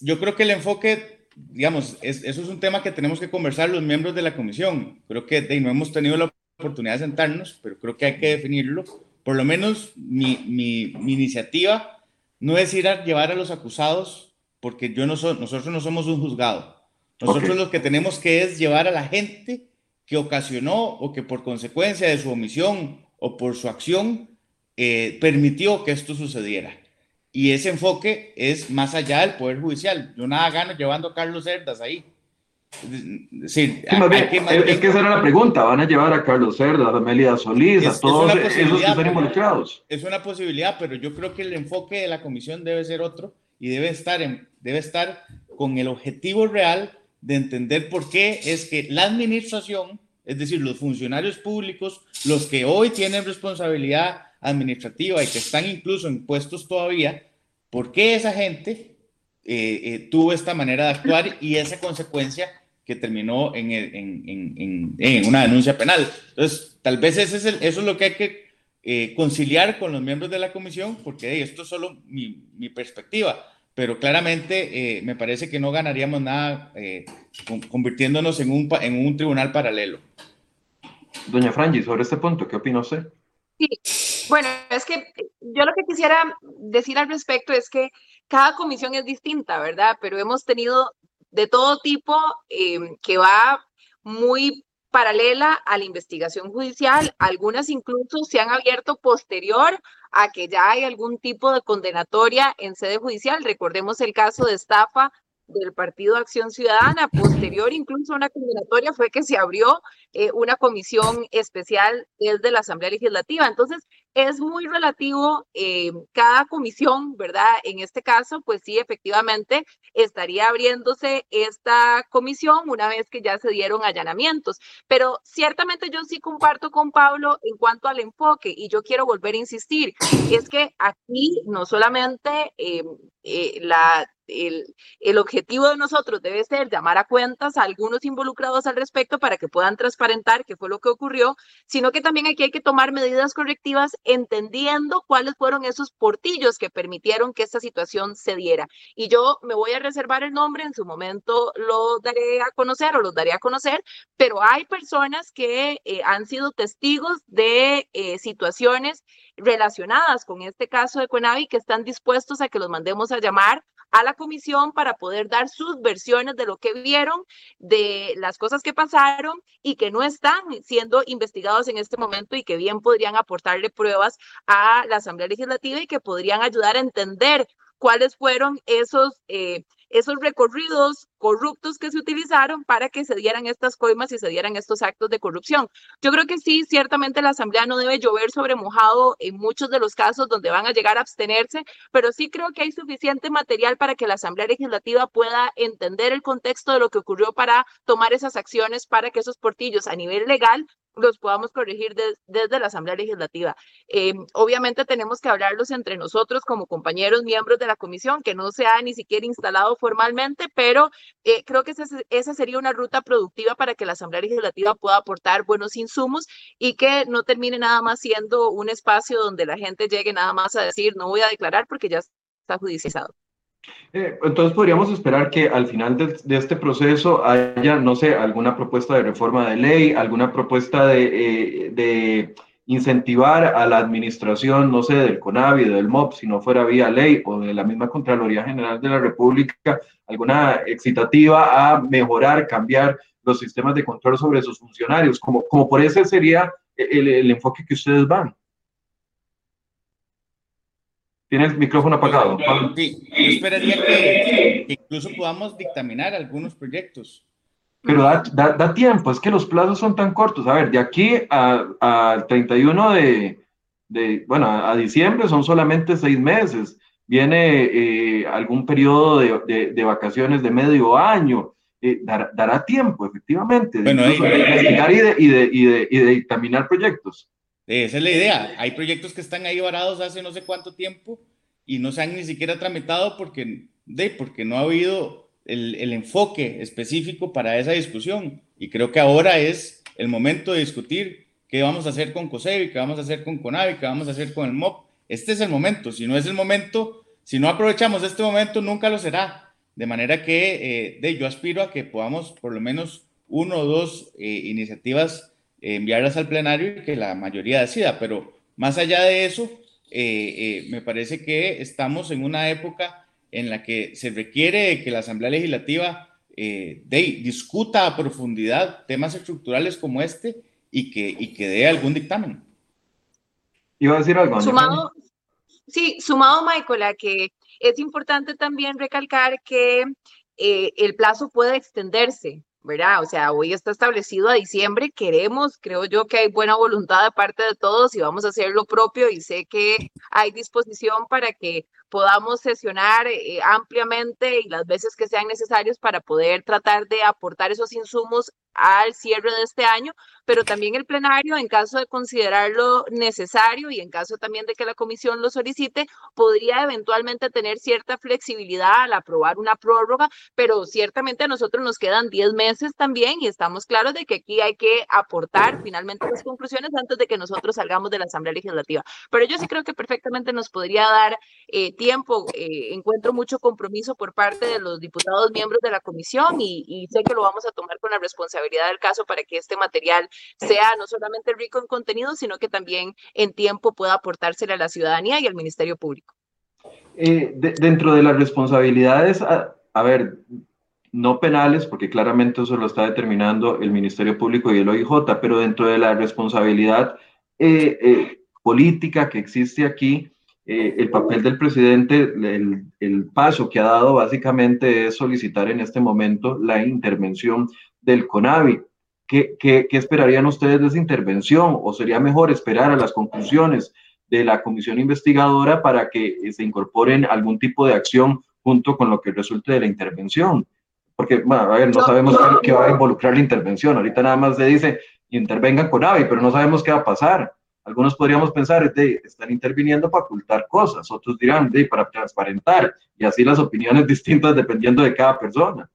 Speaker 3: yo creo que el enfoque, digamos, eso es un tema que tenemos que conversar los miembros de la comisión. Creo que no hemos tenido la oportunidad de sentarnos, pero creo que hay que definirlo. Por lo menos mi, mi, mi iniciativa no es ir a llevar a los acusados porque yo no nosotros no somos un juzgado. Nosotros lo que tenemos que es llevar a la gente que ocasionó o que por consecuencia de su omisión o por su acción eh, permitió que esto sucediera. Y ese enfoque es más allá del Poder Judicial. Yo nada gano llevando a Carlos Cerdas ahí.
Speaker 1: Sí, es, que esa era la pregunta, ¿van a llevar a Carlos Cerdas, a Melida Solís, a todos esos que están involucrados?
Speaker 3: Es una posibilidad, pero yo creo que el enfoque de la comisión debe ser otro y debe estar, en, debe estar con el objetivo real de entender por qué es que la administración, es decir, los funcionarios públicos, los que hoy tienen responsabilidad administrativa y que están incluso en puestos todavía, por qué esa gente eh, eh, tuvo esta manera de actuar y esa consecuencia que terminó en, una denuncia penal. Entonces, tal vez ese es eso es lo que hay que eh, conciliar con los miembros de la comisión, porque esto es solo mi perspectiva, pero claramente me parece que no ganaríamos nada convirtiéndonos en un, en un tribunal paralelo.
Speaker 1: Doña Frangi, sobre este punto, ¿qué opina usted?
Speaker 2: Sí, bueno, es que yo lo que quisiera decir al respecto es que cada comisión es distinta, ¿verdad? Pero hemos tenido de todo tipo em, que va muy paralela a la investigación judicial. Algunas incluso se han abierto posterior a que ya hay algún tipo de condenatoria en sede judicial. Recordemos el caso de estafa del Partido Acción Ciudadana. Posterior incluso a una condenatoria fue que se abrió eh, una comisión especial desde la Asamblea Legislativa. Entonces, es muy relativo eh, cada comisión, ¿verdad? En este caso, pues sí, efectivamente, estaría abriéndose esta comisión una vez que ya se dieron allanamientos. Pero ciertamente yo sí comparto con Pablo en cuanto al enfoque y yo quiero volver a insistir, es que aquí no solamente eh, la el, el, objetivo de nosotros debe ser llamar a cuentas a algunos involucrados al respecto para que puedan transparentar qué fue lo que ocurrió, sino que también aquí hay que tomar medidas correctivas entendiendo cuáles fueron esos portillos que permitieron que esta situación se diera. Y yo me voy a reservar el nombre, en su momento lo daré a conocer o los daré a conocer, pero hay personas que eh, han sido testigos de eh, situaciones relacionadas con este caso de Cuenavi que están dispuestos a que los mandemos a llamar a la comisión para poder dar sus versiones de lo que vieron, de las cosas que pasaron y que no están siendo investigados en este momento y que bien podrían aportarle pruebas a la Asamblea Legislativa y que podrían ayudar a entender cuáles fueron esos, eh, esos recorridos corruptos que se utilizaron para que se dieran estas coimas y se dieran estos actos de corrupción. Yo creo que sí, ciertamente la Asamblea no debe llover sobre mojado en muchos de los casos donde van a llegar a abstenerse, pero sí creo que hay suficiente material para que la Asamblea Legislativa pueda entender el contexto de lo que ocurrió para tomar esas acciones para que esos portillos a nivel legal los podamos corregir desde la Asamblea Legislativa. Eh, obviamente tenemos que hablarlos entre nosotros como compañeros miembros de la comisión, que no se ha ni siquiera instalado formalmente, pero eh, creo que esa sería una ruta productiva para que la Asamblea Legislativa pueda aportar buenos insumos y que no termine nada más siendo un espacio donde la gente llegue nada más a decir, no voy a declarar porque ya está judicializado.
Speaker 1: Eh, entonces podríamos esperar que al final de, este proceso haya, no sé, alguna propuesta de reforma de ley, alguna propuesta de, eh, de incentivar a la administración, no sé, del CONAVI, del MOP, si no fuera vía ley o de la misma Contraloría General de la República, alguna excitativa a mejorar, cambiar los sistemas de control sobre sus funcionarios, como, como por ese sería el enfoque que ustedes van. Tiene el micrófono apagado.
Speaker 3: Sí, yo esperaría que, incluso podamos dictaminar algunos proyectos.
Speaker 1: Pero da, da, tiempo, es que los plazos son tan cortos. A ver, de aquí al 31 de, de, bueno, a diciembre son solamente seis meses. Viene eh, algún periodo de, de, vacaciones de medio año. Eh, dará tiempo, efectivamente, de bueno, de, y, de, y, de, y de dictaminar proyectos.
Speaker 3: Esa es la idea. Hay proyectos que están ahí varados hace no sé cuánto tiempo y no se han ni siquiera tramitado porque, de, porque no ha habido el, el enfoque específico para esa discusión. Y creo que ahora es el momento de discutir qué vamos a hacer con COSEBI, qué vamos a hacer con CONAVI, qué vamos a hacer con el MOP. Este es el momento. Si no es el momento, si no aprovechamos este momento, nunca lo será. De manera que eh, de, yo aspiro a que podamos por lo menos uno o dos eh, iniciativas enviarlas al plenario y que la mayoría decida. Pero más allá de eso, eh, eh, me parece que estamos en una época en la que se requiere que la Asamblea Legislativa eh, discuta a profundidad temas estructurales como este y que, y que dé algún dictamen.
Speaker 1: Iba a decir algo.
Speaker 2: Sumado, Sí, sumado, Michael, a que es importante también recalcar que eh, el plazo puede extenderse. ¿Verdad? O sea, hoy está establecido a diciembre, queremos, creo yo que hay buena voluntad de parte de todos y vamos a hacer lo propio y sé que hay disposición para que podamos sesionar eh, ampliamente y las veces que sean necesarios para poder tratar de aportar esos insumos al cierre de este año, pero también el plenario, en caso de considerarlo necesario y en caso también de que la comisión lo solicite, podría eventualmente tener cierta flexibilidad al aprobar una prórroga, pero ciertamente a nosotros nos quedan 10 meses también y estamos claros de que aquí hay que aportar finalmente las conclusiones antes de que nosotros salgamos de la Asamblea Legislativa. Pero yo sí creo que perfectamente nos podría dar eh, tiempo, eh, encuentro mucho compromiso por parte de los diputados miembros de la comisión y, y sé que lo vamos a tomar con la responsabilidad del caso para que este material sea no solamente rico en contenido, sino que también en tiempo pueda aportársele a la ciudadanía y al Ministerio Público.
Speaker 1: Eh, dentro de las responsabilidades, a, ver, no penales, porque claramente eso lo está determinando el Ministerio Público y el OIJ, pero dentro de la responsabilidad eh, eh, política que existe aquí, el papel del presidente, el, el, paso que ha dado básicamente es solicitar en este momento la intervención del CONAVI. ¿Qué, qué, qué esperarían ustedes de esa intervención? ¿O sería mejor esperar a las conclusiones de la comisión investigadora para que eh, se incorporen algún tipo de acción junto con lo que resulte de la intervención? Porque, bueno, a ver, no sabemos qué, va a involucrar la intervención. Ahorita nada más se dice, intervengan con AVI, pero no sabemos qué va a pasar. Algunos podríamos pensar, de, están interviniendo para ocultar cosas, otros dirán, de, para transparentar, y así las opiniones [laughs] distintas dependiendo de cada persona.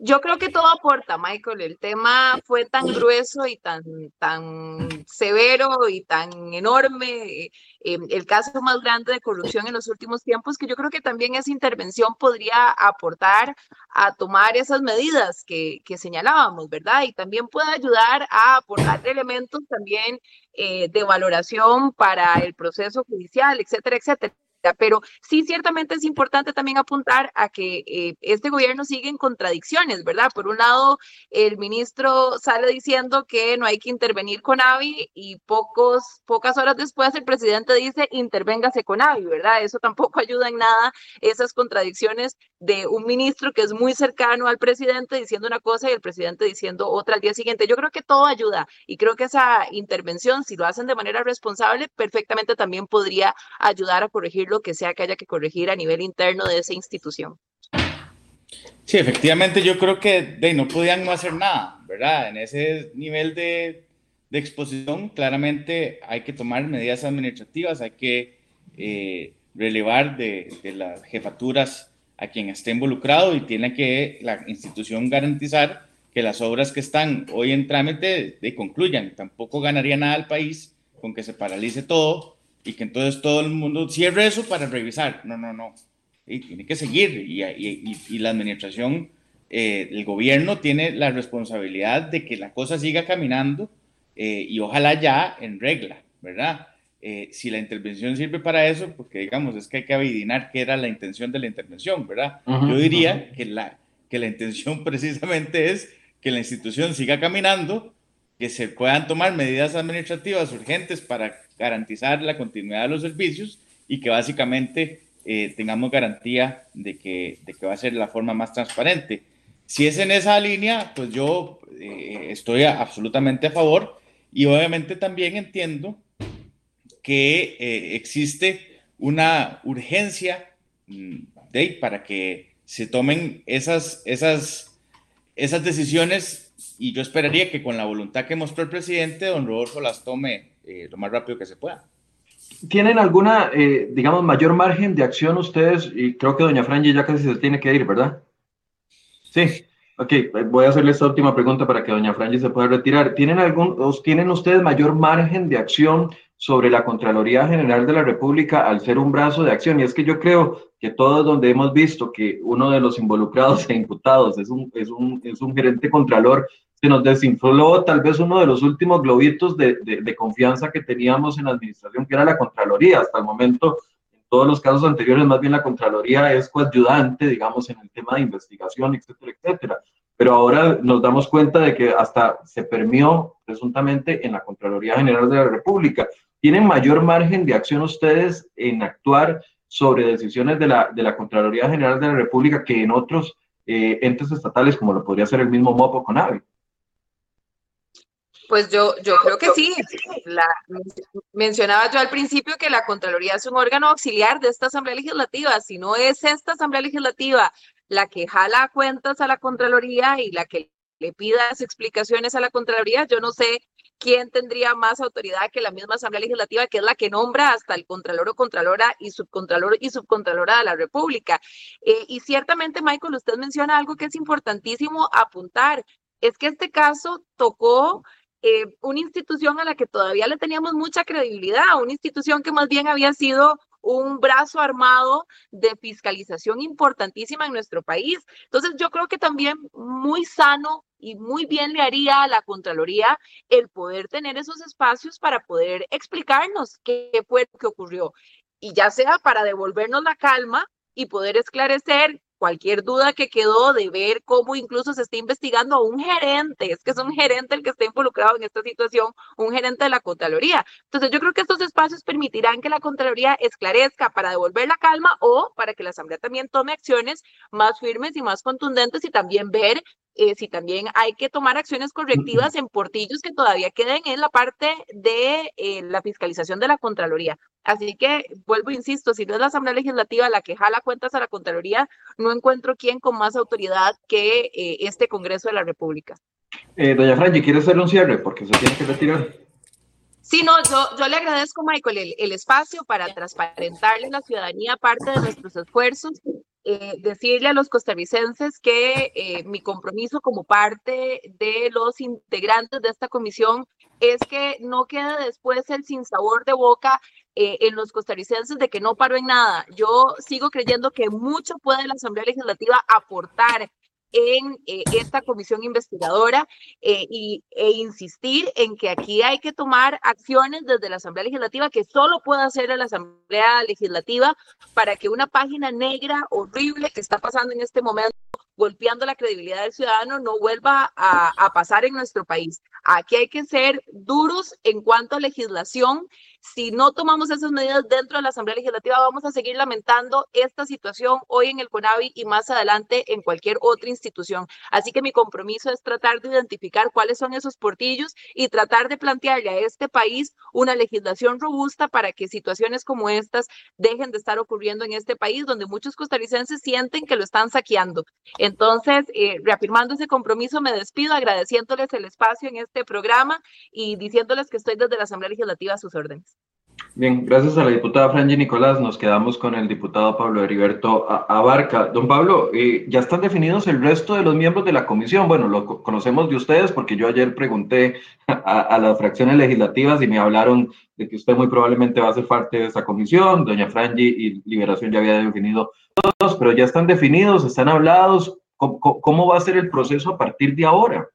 Speaker 2: Yo creo que todo aporta, Michael. El tema fue tan grueso y tan, tan severo y tan enorme, eh, el caso más grande de corrupción en los últimos tiempos, que yo creo que también esa intervención podría aportar a tomar esas medidas que, que señalábamos, ¿verdad? Y también puede ayudar a aportar elementos también eh, de valoración para el proceso judicial, etcétera, etcétera. Pero sí, ciertamente es importante también apuntar a que eh, este gobierno sigue en contradicciones, ¿verdad? Por un lado, el ministro sale diciendo que no hay que intervenir con AVI y pocos, pocas horas después el presidente dice intervéngase con AVI, ¿verdad? Eso tampoco [laughs] ayuda en nada, esas contradicciones de un ministro que es muy cercano al presidente diciendo una cosa y el presidente diciendo otra al día siguiente. Yo creo que todo ayuda y creo que esa intervención, si lo hacen de manera responsable, perfectamente también podría ayudar a corregir lo que sea que haya que corregir a nivel interno de esa institución.
Speaker 3: Sí, efectivamente yo creo que de, no podían no hacer nada, ¿verdad? En ese nivel de, de exposición claramente hay que tomar medidas administrativas, hay que eh, relevar de, de las jefaturas a quien esté involucrado y tiene que la institución garantizar que las obras que están hoy en trámite de, concluyan. Tampoco ganaría nada al país con que se paralice todo y que entonces todo el mundo cierre eso para revisar. No, no, no. Y tiene que seguir y, y, y la administración, eh, el gobierno tiene la responsabilidad de que la cosa siga caminando eh, y ojalá ya en regla, ¿verdad? Eh, si la intervención sirve para eso, porque digamos, es que hay que adivinar qué era la intención de la intervención, ¿verdad? Yo diría que, la, que la intención [laughs] precisamente es que la institución siga caminando, que se puedan tomar medidas administrativas urgentes para garantizar la continuidad de los servicios y que básicamente eh, tengamos garantía de que, de que va a ser la forma más transparente. Si es en esa línea, pues yo eh, estoy absolutamente a favor y obviamente también entiendo que eh, existe una urgencia mm, de, para que se tomen esas, esas, esas decisiones y yo esperaría que con la voluntad que mostró el presidente, don Rodolfo las tome eh, lo más rápido que se pueda.
Speaker 1: ¿Tienen alguna, eh, digamos, mayor margen de acción ustedes? Y creo que doña Franji ya casi se tiene que ir, ¿verdad? Sí. Ok, voy a hacerle esta última pregunta para que doña Franji se pueda retirar. ¿Tienen, algún, ¿Tienen ustedes mayor margen de acción sobre la Contraloría General de la República al ser un brazo de acción. Y es que yo creo que todos donde hemos visto que uno de los involucrados e imputados es un, es un, es un gerente contralor, se nos desinfló tal vez uno de los últimos globitos de, de, de, confianza que teníamos en la administración, que era la Contraloría. Hasta el momento, en todos los casos anteriores, más bien la Contraloría es coayudante, digamos, en el tema de investigación, etcétera, etcétera pero ahora nos damos cuenta de que hasta se permió presuntamente en la Contraloría General de la República. ¿Tienen mayor margen de acción ustedes en actuar sobre decisiones de la, de la Contraloría General de la República que en otros eh, entes estatales, como lo podría ser el mismo MOPO con AVE?
Speaker 2: Pues yo, yo creo que sí. Mencionaba yo al principio que la Contraloría es un órgano auxiliar de esta Asamblea Legislativa. Si no es esta Asamblea Legislativa la que jala cuentas a la Contraloría y la que le pida explicaciones a la Contraloría, yo no sé quién tendría más autoridad que la misma Asamblea Legislativa, que es la que nombra hasta el Contralor o Contralora y Subcontralor y Subcontralora de la República. Eh, y ciertamente, Michael, usted menciona algo que es importantísimo apuntar, es que este caso tocó eh, una institución a la que todavía le teníamos mucha credibilidad, una institución que más bien había sido un brazo armado de fiscalización importantísima en nuestro país. Entonces, yo creo que también muy sano y muy bien le haría a la Contraloría el poder tener esos espacios para poder explicarnos qué fue lo que ocurrió. Y ya sea para devolvernos la calma y poder esclarecer cualquier duda que quedó de ver cómo incluso se está investigando a un gerente, es que es un gerente el que está involucrado en esta situación, un gerente de la Contraloría. Entonces yo creo que estos espacios permitirán que la Contraloría esclarezca para devolver la calma o para que la Asamblea también tome acciones más firmes y más contundentes y también ver eh, si también hay que tomar acciones correctivas en portillos que todavía queden en la parte de eh, la fiscalización de la Contraloría. Así que, vuelvo, insisto, si no es la Asamblea Legislativa la que jala cuentas a la Contraloría, no encuentro quién con más autoridad que eh, este Congreso de la República.
Speaker 1: doña Franji, ¿quiere hacerle un cierre? Porque se tiene que retirar.
Speaker 2: Sí, no, yo, yo le agradezco, Michael, el, el espacio para transparentarle a la ciudadanía parte de nuestros esfuerzos eh, decirle a los costarricenses que eh, mi compromiso como parte de los integrantes de esta comisión es que no quede después el sinsabor de boca eh, en los costarricenses de que no paro en nada. Yo sigo creyendo que mucho puede la Asamblea Legislativa aportar en eh, esta comisión investigadora eh, y, e insistir en que aquí hay que tomar acciones desde la Asamblea Legislativa que solo puede hacer la Asamblea Legislativa para que una página negra horrible que está pasando en este momento golpeando la credibilidad del ciudadano no vuelva a, a pasar en nuestro país. Aquí hay que ser duros en cuanto a legislación si no tomamos esas medidas dentro de la Asamblea Legislativa, vamos a seguir lamentando esta situación hoy en el CONAVI y más adelante en cualquier otra institución. Así que mi compromiso es tratar de identificar cuáles son esos portillos y tratar de plantearle a este país una legislación robusta para que situaciones como estas dejen de estar ocurriendo en este país, donde muchos costarricenses sienten que lo están saqueando. Entonces, eh, reafirmando ese compromiso, me despido agradeciéndoles el espacio en este programa y diciéndoles que estoy desde la Asamblea Legislativa a sus órdenes.
Speaker 1: Bien, gracias a la diputada Franji Nicolás. Nos quedamos con el diputado Pablo Heriberto Abarca. Don Pablo, eh, ya están definidos el resto de los miembros de la comisión. Bueno, lo conocemos de ustedes porque yo ayer pregunté [laughs] a, las fracciones legislativas y me hablaron de que usted muy probablemente va a ser parte de esa comisión. Doña Franji y Liberación ya había definido todos, pero ya están definidos, están hablados. ¿Cómo, va a ser el proceso a partir de ahora?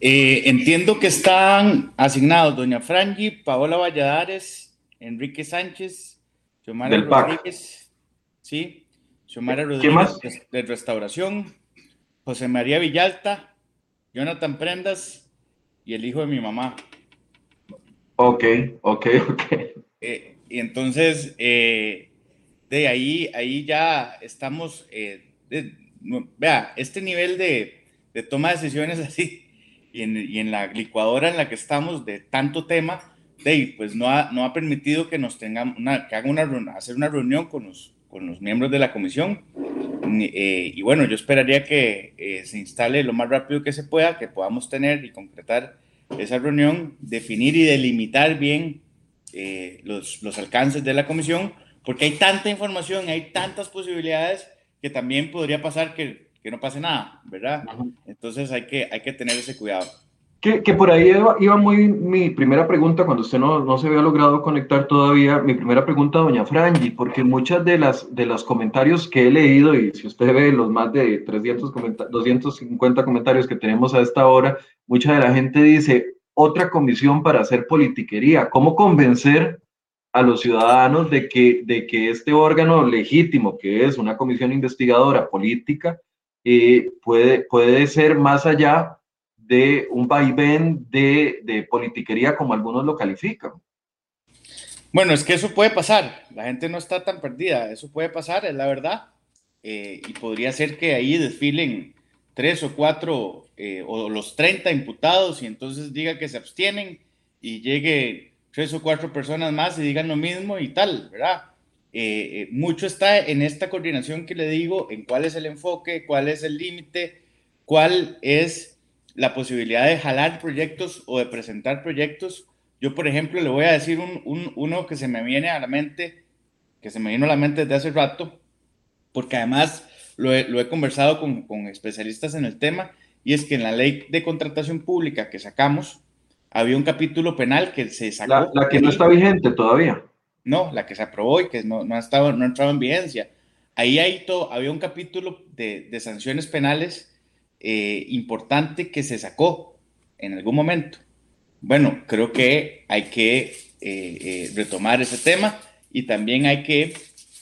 Speaker 3: Eh, entiendo que están asignados doña Franji, Paola Valladares, Enrique Sánchez, Xiomara Rodríguez, sí, Xiomara Rodríguez de Restauración, José María Villalta, Jonathan Prendas y el hijo de mi mamá.
Speaker 1: Ok, ok, ok.
Speaker 3: Eh, y entonces, eh, de ahí, ahí ya estamos, eh, vea, este nivel de, toma de decisiones [laughs] así, y en, y en la licuadora en la que estamos de tanto tema, pues no ha, no ha permitido que nos tengan una, que hagan una, hacer una reunión con los, con los miembros de la comisión. Eh, y bueno, yo esperaría que eh, se instale lo más rápido que se pueda, que podamos tener y concretar esa reunión, definir y delimitar bien eh, los, los alcances de la comisión, porque hay tanta información, hay tantas posibilidades que también podría pasar que, que no pase nada, ¿verdad? Entonces hay que, hay que tener ese cuidado.
Speaker 1: Que, por ahí iba, muy mi primera pregunta, cuando usted no, no, se había logrado conectar todavía, mi primera pregunta, doña Frangi, porque muchas de las de los comentarios que he leído, y si usted ve los más de 300 250 comentarios que tenemos a esta hora, mucha de la gente dice, otra comisión para hacer politiquería, ¿cómo convencer a los ciudadanos de que, de que este órgano legítimo, que es una comisión investigadora política, eh, puede, puede ser más allá de un vaivén de, de politiquería como algunos lo califican.
Speaker 3: Bueno, es que eso puede pasar, la gente no está tan perdida, eso puede pasar, es la verdad, eh, y podría ser que ahí desfilen tres o cuatro eh, o los 30 imputados y entonces diga que se abstienen y llegue tres o cuatro personas más y digan lo mismo y tal, ¿verdad? Eh, mucho está en esta coordinación que le digo, en cuál es el enfoque, cuál es el límite, cuál es la posibilidad de jalar proyectos o de presentar proyectos yo, por ejemplo, le voy a decir un, uno que se me viene a la mente, que se me vino a la mente desde hace rato, porque además lo he, conversado con, especialistas en el tema, y es que en la ley de contratación pública que sacamos, había un capítulo penal que se
Speaker 1: sacó. La, que no está vigente todavía.
Speaker 3: No, la que se aprobó y que no, no, ha, estado, no ha entrado en vigencia. Ahí hay todo, había un capítulo de, sanciones penales eh, importante que se sacó en algún momento. Bueno, creo que hay que eh, eh, retomar ese tema y también hay que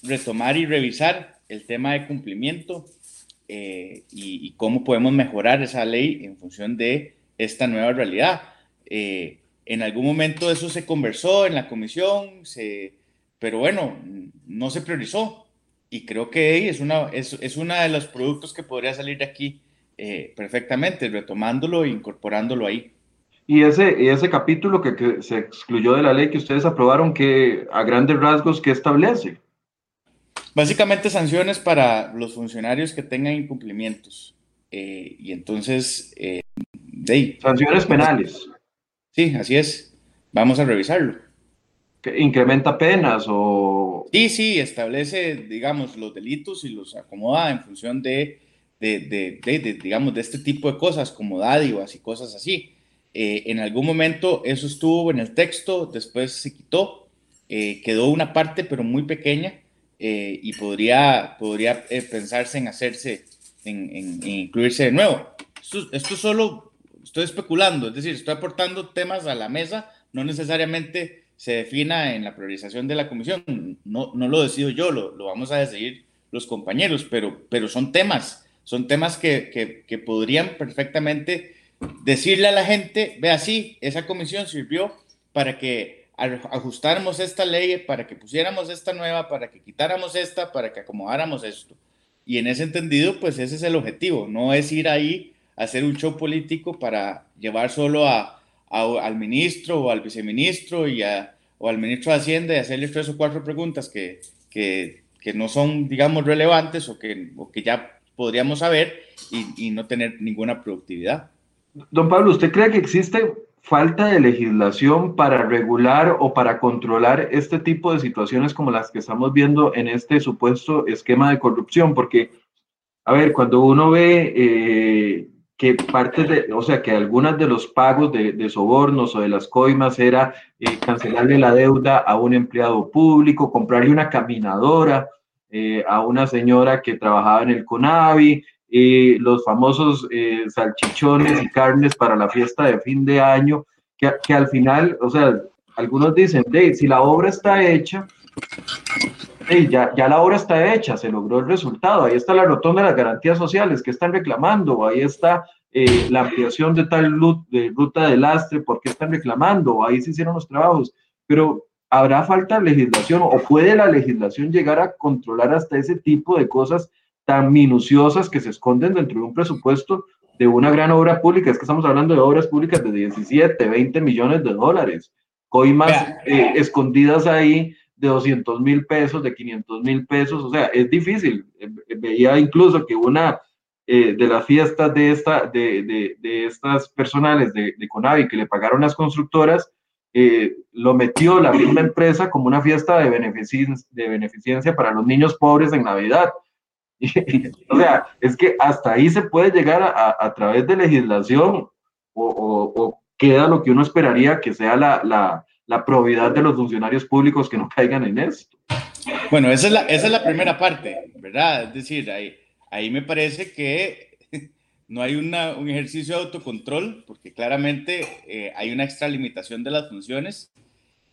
Speaker 3: retomar y revisar el tema de cumplimiento eh, y, cómo podemos mejorar esa ley en función de esta nueva realidad. en algún momento eso se conversó en la comisión, se, pero bueno, no se priorizó y creo que es una, es, es uno de los productos que podría salir de aquí perfectamente, retomándolo e incorporándolo ahí.
Speaker 1: Y ese, ese capítulo que, se excluyó de la ley que ustedes aprobaron, que a grandes rasgos, ¿qué establece?
Speaker 3: Básicamente sanciones para los funcionarios que tengan incumplimientos. Eh, y entonces, eh,
Speaker 1: sanciones penales.
Speaker 3: Sí, así es. Vamos a revisarlo.
Speaker 1: ¿Que ¿Incrementa penas o...?
Speaker 3: Sí, sí, establece, digamos, los delitos y los acomoda en función de, de, de digamos, de este tipo de cosas, como dádivas y cosas así. Eh, en algún momento eso estuvo en el texto, después se quitó, eh, quedó una parte pero muy pequeña eh, y podría, podría pensarse en hacerse, en, incluirse de nuevo. Esto, esto, solo estoy especulando, es decir, estoy aportando temas a la mesa, no necesariamente se defina en la priorización de la comisión, no, no lo decido yo, lo, lo vamos a decidir los compañeros, pero, pero son temas, son temas que, que, podrían perfectamente decirle a la gente, ve así, esa comisión sirvió para que ajustáramos esta ley, para que pusiéramos esta nueva, para que quitáramos esta, para que acomodáramos esto. Y en ese entendido, pues ese es el objetivo, no es ir ahí a hacer un show político para llevar solo a, al ministro o al viceministro y o al ministro de Hacienda y hacerle tres o cuatro preguntas que, que, que no son, digamos, relevantes o que, o que ya podríamos saber y, no tener ninguna productividad.
Speaker 1: Don Pablo, ¿usted cree que existe falta de legislación para regular o para controlar este tipo de situaciones como las que estamos viendo en este supuesto esquema de corrupción? Porque, a ver, cuando uno ve eh, que parte de, o sea, que algunas de los pagos de, sobornos o de las coimas era eh, cancelarle la deuda a un empleado público, comprarle una caminadora eh, a una señora que trabajaba en el CONAVI, y los famosos eh, salchichones y carnes para la fiesta de fin de año, que, que al final, o sea, algunos dicen, si la obra está hecha, ya, ya, la obra está hecha, se logró el resultado, ahí está la rotonda de las garantías sociales que están reclamando, ahí está eh, la ampliación de tal ruta de lastre, ¿por qué están reclamando? Ahí se hicieron los trabajos, pero ¿habrá falta de legislación o puede la legislación llegar a controlar hasta ese tipo de cosas tan minuciosas que se esconden dentro de un presupuesto de una gran obra pública. Es que estamos hablando de obras públicas de 17, 20 millones de dólares. Coimas eh, escondidas ahí de 200 mil pesos, de 500 mil pesos. O sea, es difícil. Eh, eh, veía incluso que una de las fiestas de, esta, de, de, estas personales de, de, Conavi que le pagaron las constructoras, lo metió la misma empresa como una fiesta de, beneficencia, de beneficencia para los niños pobres en Navidad. [laughs] o sea, es que hasta ahí se puede llegar a, través de legislación o, queda lo que uno esperaría que sea la, probidad de los funcionarios públicos que no caigan en esto.
Speaker 3: Bueno, esa es la, esa es la primera parte, ¿verdad? Es decir, ahí, ahí me parece que no hay un ejercicio de autocontrol, porque claramente eh, hay una extralimitación de las funciones,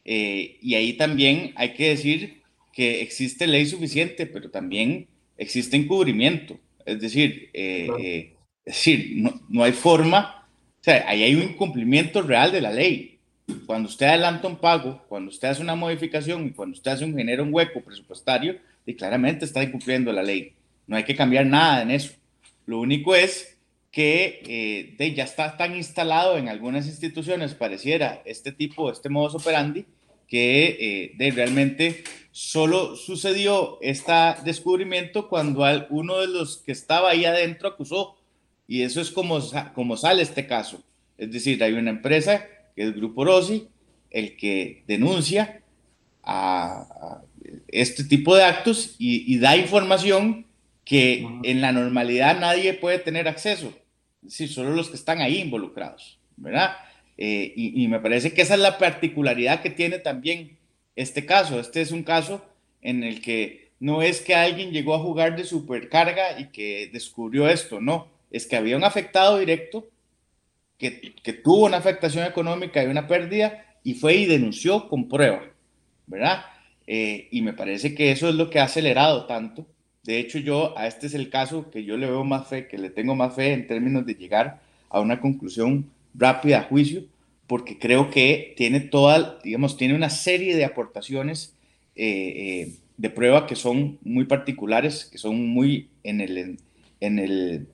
Speaker 3: eh, y ahí también hay que decir que existe ley suficiente, pero también existe encubrimiento. Es decir, eh, eh, es decir no, no, hay forma, o sea, ahí hay un incumplimiento real de la ley. cuando usted adelanta un pago, cuando usted hace una modificación y cuando usted hace un, genera un hueco presupuestario, y claramente está incumpliendo la ley. No hay que cambiar nada en eso. Lo único es que eh, ya está tan instalado en algunas instituciones, pareciera este tipo, este modus operandi, que eh, de realmente solo sucedió este descubrimiento cuando uno de los que estaba ahí adentro acusó. Y eso es como, como sale este caso. Es decir, hay una empresa que es Grupo Rossi, el que denuncia a, este tipo de actos y, da información que en la normalidad nadie puede tener acceso. Decir, solo los que están ahí involucrados, ¿verdad? Eh, y, me parece que esa es la particularidad que tiene también este caso. Este es un caso en el que no es que alguien llegó a jugar de supercarga y que descubrió esto, no, es que había un afectado directo que, que tuvo una afectación económica y una pérdida y fue y denunció con prueba, ¿verdad? Eh, y me parece que eso es lo que ha acelerado tanto. De hecho, yo a este es el caso que yo le veo más fe, que le tengo más fe en términos de llegar a una conclusión rápida a juicio, porque creo que tiene toda, digamos, tiene una serie de aportaciones eh, eh, de prueba que son muy particulares, que son muy en, el, en, el,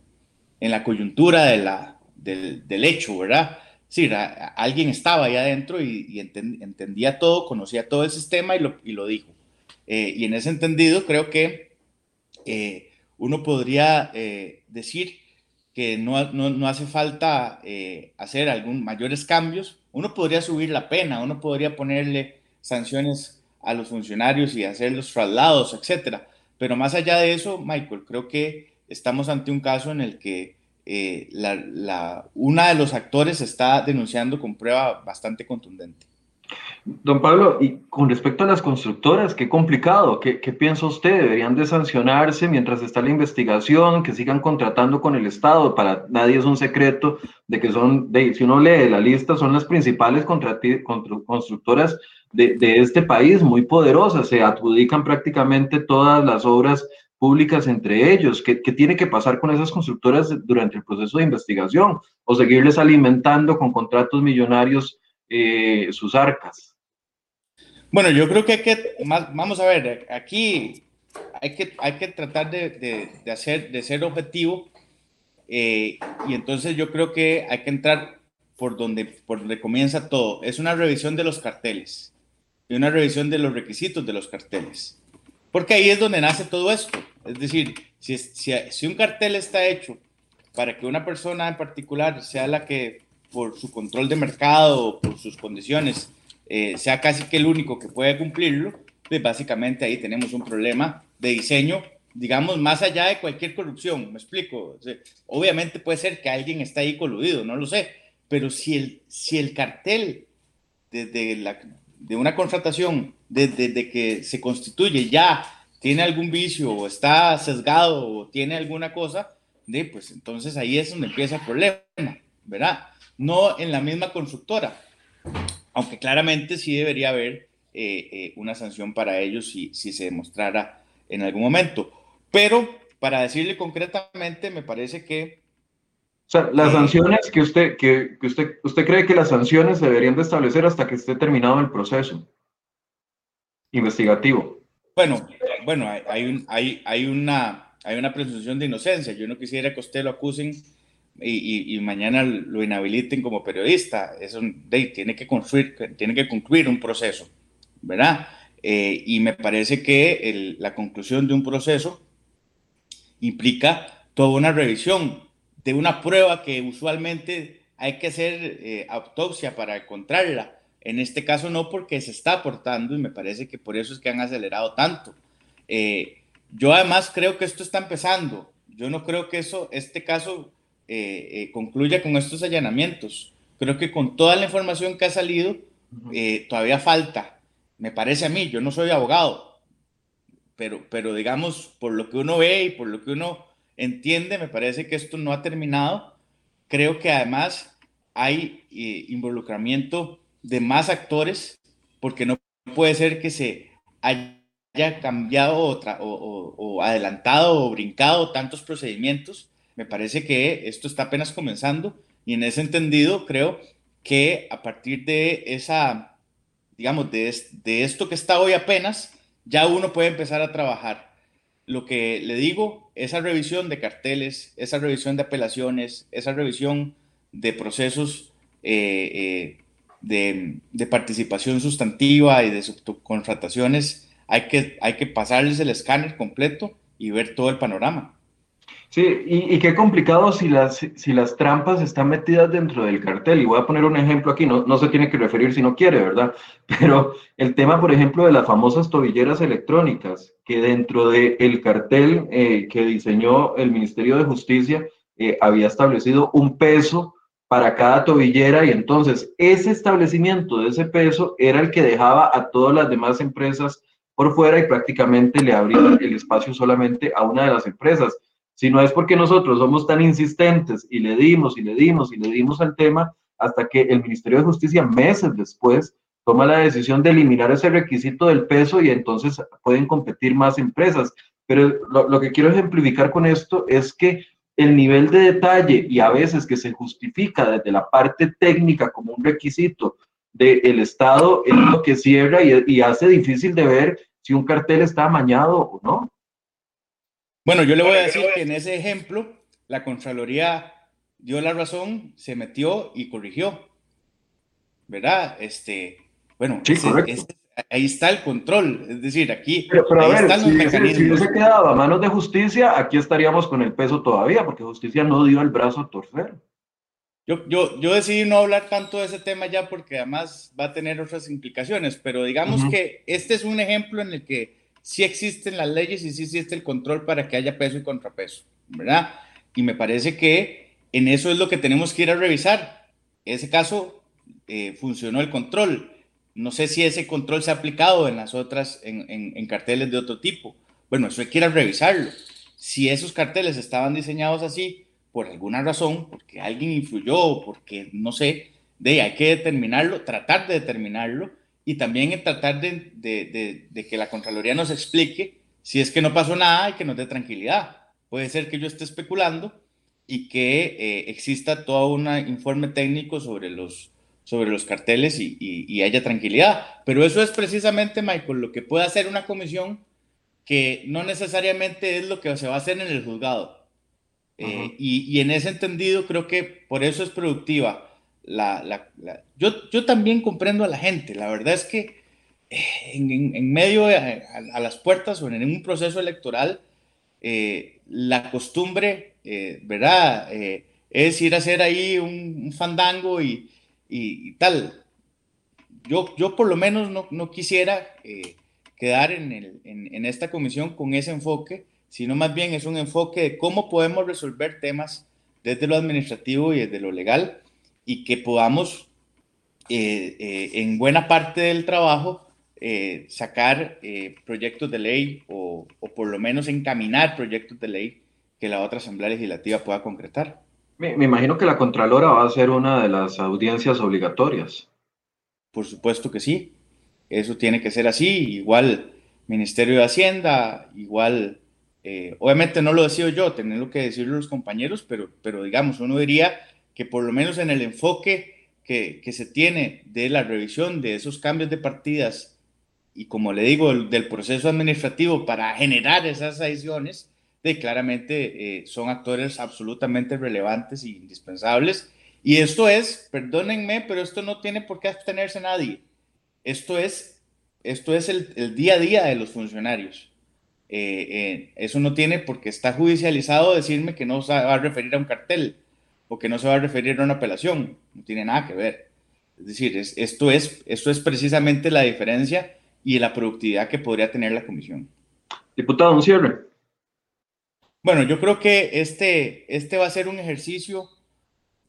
Speaker 3: en la coyuntura del, del hecho, ¿verdad? Sí, alguien estaba ahí adentro y, entendía todo, conocía todo el sistema y lo, y lo dijo. Eh, y en ese entendido creo que uno podría decir que no, no, hace falta eh, hacer algún mayores cambios. Uno podría subir la pena, uno podría ponerle sanciones a los funcionarios y hacer los traslados, etcétera. Pero más allá de eso, Michael, creo que estamos ante un caso en el que eh, la, una de los actores está denunciando con prueba bastante contundente.
Speaker 1: Don Pablo, y con respecto a las constructoras, qué complicado, ¿Qué, piensa usted? ¿Deberían de sancionarse mientras está la investigación, que sigan contratando con el Estado? Para nadie es un secreto de que son, de, si uno lee la lista, son las principales constructoras de, este país, muy poderosas, se adjudican prácticamente todas las obras públicas entre ellos. ¿Qué, ¿Qué, tiene que pasar con esas constructoras durante el proceso de investigación? ¿O seguirles alimentando con contratos millonarios eh, sus arcas?
Speaker 3: Bueno, yo creo que hay que, vamos a ver, aquí hay que, hay que tratar de, de, hacer, de ser objetivo eh, y entonces yo creo que hay que entrar por donde, por donde comienza todo. Es una revisión de los carteles y una revisión de los requisitos de los carteles. Porque ahí es donde nace todo esto. Es decir, si, si, si un cartel está hecho para que una persona en particular sea la que por su control de mercado, por sus condiciones, eh, sea casi que el único que puede cumplirlo, pues básicamente ahí tenemos un problema de diseño, digamos, más allá de cualquier corrupción, me explico. obviamente puede ser que alguien está ahí coludido, no lo sé, pero si el, si el cartel desde la, de una contratación, desde, que se constituye ya tiene algún vicio o está sesgado o tiene alguna cosa, de, pues entonces ahí es donde empieza el problema, ¿verdad? No en la misma constructora, aunque claramente sí debería haber eh, eh, una sanción para ellos si, si se demostrara en algún momento. Pero para decirle concretamente, me parece que...
Speaker 1: O sea, las sanciones que usted, que, que, usted, usted cree que las sanciones deberían de establecer hasta que esté terminado el proceso investigativo.
Speaker 3: Bueno, bueno, hay, un, hay, hay, una, hay una presunción de inocencia. Yo no quisiera que usted lo acusen y, mañana lo inhabiliten como periodista. Eso tiene, que construir, tiene que concluir un proceso, ¿verdad? Eh, y me parece que la conclusión de un proceso implica toda una revisión de una prueba que usualmente hay que hacer eh, autopsia para encontrarla. En este caso no porque se está aportando y me parece que por eso es que han acelerado tanto. Eh, yo además creo que esto está empezando. Yo no creo que eso, este caso eh, eh, concluya con estos allanamientos. Creo que con toda la información que ha salido, eh, todavía falta, me parece a mí, yo no soy abogado, pero, pero digamos, por lo que uno ve y por lo que uno entiende, me parece que esto no ha terminado. Creo que además hay involucramiento de más actores, porque no puede ser que se haya cambiado o, o adelantado o brincado tantos procedimientos me parece que esto está apenas comenzando y en ese entendido creo que a partir de esa, digamos, de, esto que está hoy apenas, ya uno puede empezar a trabajar. Lo que le digo, esa revisión de carteles, esa revisión de apelaciones, esa revisión de procesos eh, eh, de, de, participación sustantiva y de subcontrataciones, hay que, hay que pasarles el escáner completo y ver todo el panorama.
Speaker 1: Sí, y, qué complicado si las, si las trampas están metidas dentro del cartel. Y voy a poner un ejemplo aquí, no, no se tiene que referir si no quiere, ¿verdad? [laughs] Pero el tema, por ejemplo, de las famosas tobilleras electrónicas, que dentro del cartel eh, que diseñó el Ministerio de Justicia eh, había establecido un peso para cada tobillera y entonces ese establecimiento de ese peso era el que dejaba a todas las demás empresas por fuera y prácticamente le abría el espacio solamente a una de las empresas si no es porque nosotros somos tan insistentes y le dimos y le dimos y le dimos al tema hasta que el Ministerio de Justicia meses después toma la decisión de eliminar ese requisito del peso y entonces pueden competir más empresas. Pero lo, que quiero ejemplificar con esto es que el nivel de detalle y a veces que se justifica desde la parte técnica como un requisito del Estado es lo que cierra y, y hace difícil de ver si un cartel está amañado o no.
Speaker 3: Bueno, yo le voy a decir que en ese ejemplo, la Contraloría dio la razón, se metió y corrigió. ¿Verdad? Este, bueno, ahí está el control. Es decir, aquí
Speaker 1: pero, a ver, están los si, mecanismos. Si no se quedaba a manos de justicia, aquí estaríamos con el peso todavía, porque justicia no dio el brazo a torcer.
Speaker 3: Yo, yo, yo decidí no hablar tanto de ese tema ya porque además va a tener otras implicaciones, pero digamos que este es un ejemplo en el que sí existen las leyes y sí existe el control para que haya peso y contrapeso, ¿verdad? Y me parece que en eso es lo que tenemos que ir a revisar. Ese caso, eh, funcionó el control. No sé si ese control se ha aplicado en las otras, en, en, carteles de otro tipo. Bueno, eso hay que ir a revisarlo. Si esos carteles estaban diseñados así, por alguna razón, porque alguien influyó, porque no sé, de hay que determinarlo, tratar de determinarlo y también en tratar de, de, de, que la Contraloría nos explique si es que no pasó nada y que nos dé tranquilidad. Puede ser que yo esté especulando y que eh, exista todo un informe técnico sobre los, sobre los carteles y, y, haya tranquilidad. Pero eso es precisamente, Michael, lo que puede hacer una comisión que no necesariamente es lo que se va a hacer en el juzgado. Eh, y, y, en ese entendido creo que por eso es productiva la, yo, yo también comprendo a la gente. La verdad es que eh, en, medio, a, las puertas o en un proceso electoral, eh, la costumbre, eh, ¿verdad? es ir a hacer ahí un, fandango y, y, tal. Yo, yo por lo menos no, no quisiera quedar en, el, en, en esta comisión con ese enfoque, sino más bien es un enfoque de cómo podemos resolver temas desde lo administrativo y desde lo legal y que podamos eh, eh, en buena parte del trabajo eh, sacar proyectos de ley o, o, por lo menos encaminar proyectos de ley que la otra Asamblea Legislativa pueda concretar.
Speaker 1: Me, me, imagino que la Contralora va a ser una de las audiencias obligatorias.
Speaker 3: Por supuesto que sí, eso tiene que ser así, igual Ministerio de Hacienda, igual, obviamente no lo decido yo, tenerlo que decirlo los compañeros, pero, pero digamos, uno diría que por lo menos en el enfoque que, que, se tiene de la revisión de esos cambios de partidas y como le digo, del proceso administrativo para generar esas adiciones, de claramente eh, son actores absolutamente relevantes e indispensables. Y esto es, perdónenme, pero esto no tiene por qué abstenerse nadie. Esto es, esto es el, el día a día de los funcionarios. Eh, eh, eso no tiene porque está judicializado decirme que no se va a referir a un cartel o que no se va a referir a una apelación, no tiene nada que ver. Es decir, esto, es, esto es precisamente la diferencia y la productividad que podría tener la comisión.
Speaker 1: Diputado, un cierre.
Speaker 3: Bueno, yo creo que este, este va a ser un ejercicio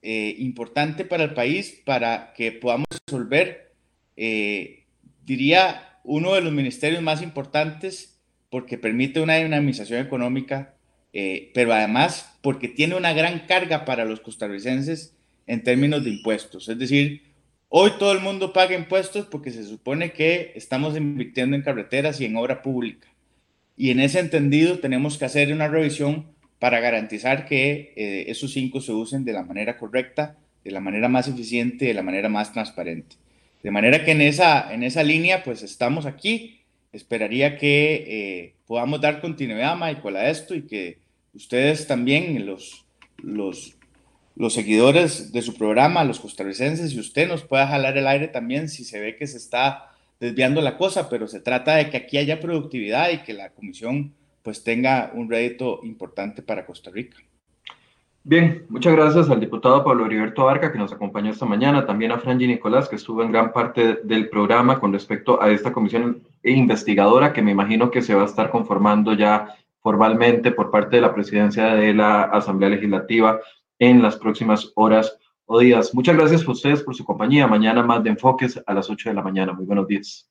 Speaker 3: eh, importante para el país para que podamos resolver, eh, diría, uno de los ministerios más importantes porque permite una dinamización económica eh, pero además porque tiene una gran carga para los costarricenses en términos de impuestos. Es decir, hoy todo el mundo paga impuestos porque se supone que estamos invirtiendo en carreteras y en obra pública. Y en ese entendido tenemos que hacer una revisión para garantizar que eh, esos cinco se usen de la manera correcta de la manera más eficiente, de la manera más transparente. De manera que en esa, en esa línea, pues estamos aquí. Esperaría que eh, podamos dar continuidad, Michael, a esto y que ustedes también, los, los, los seguidores de su programa, los costarricenses, y usted nos pueda jalar el aire también si se ve que se está desviando la cosa, pero se trata de que aquí haya productividad y que la comisión pues tenga un rédito importante para Costa Rica.
Speaker 1: Bien, muchas gracias al diputado Pablo Heriberto Barca que nos acompañó esta mañana, también a Franji Nicolás que estuvo en gran parte del programa con respecto a esta comisión investigadora que me imagino que se va a estar conformando ya formalmente por parte de la presidencia de la Asamblea Legislativa en las próximas horas o días. Muchas gracias a ustedes por su compañía. Mañana más de enfoques a las 8 de la mañana. Muy buenos días.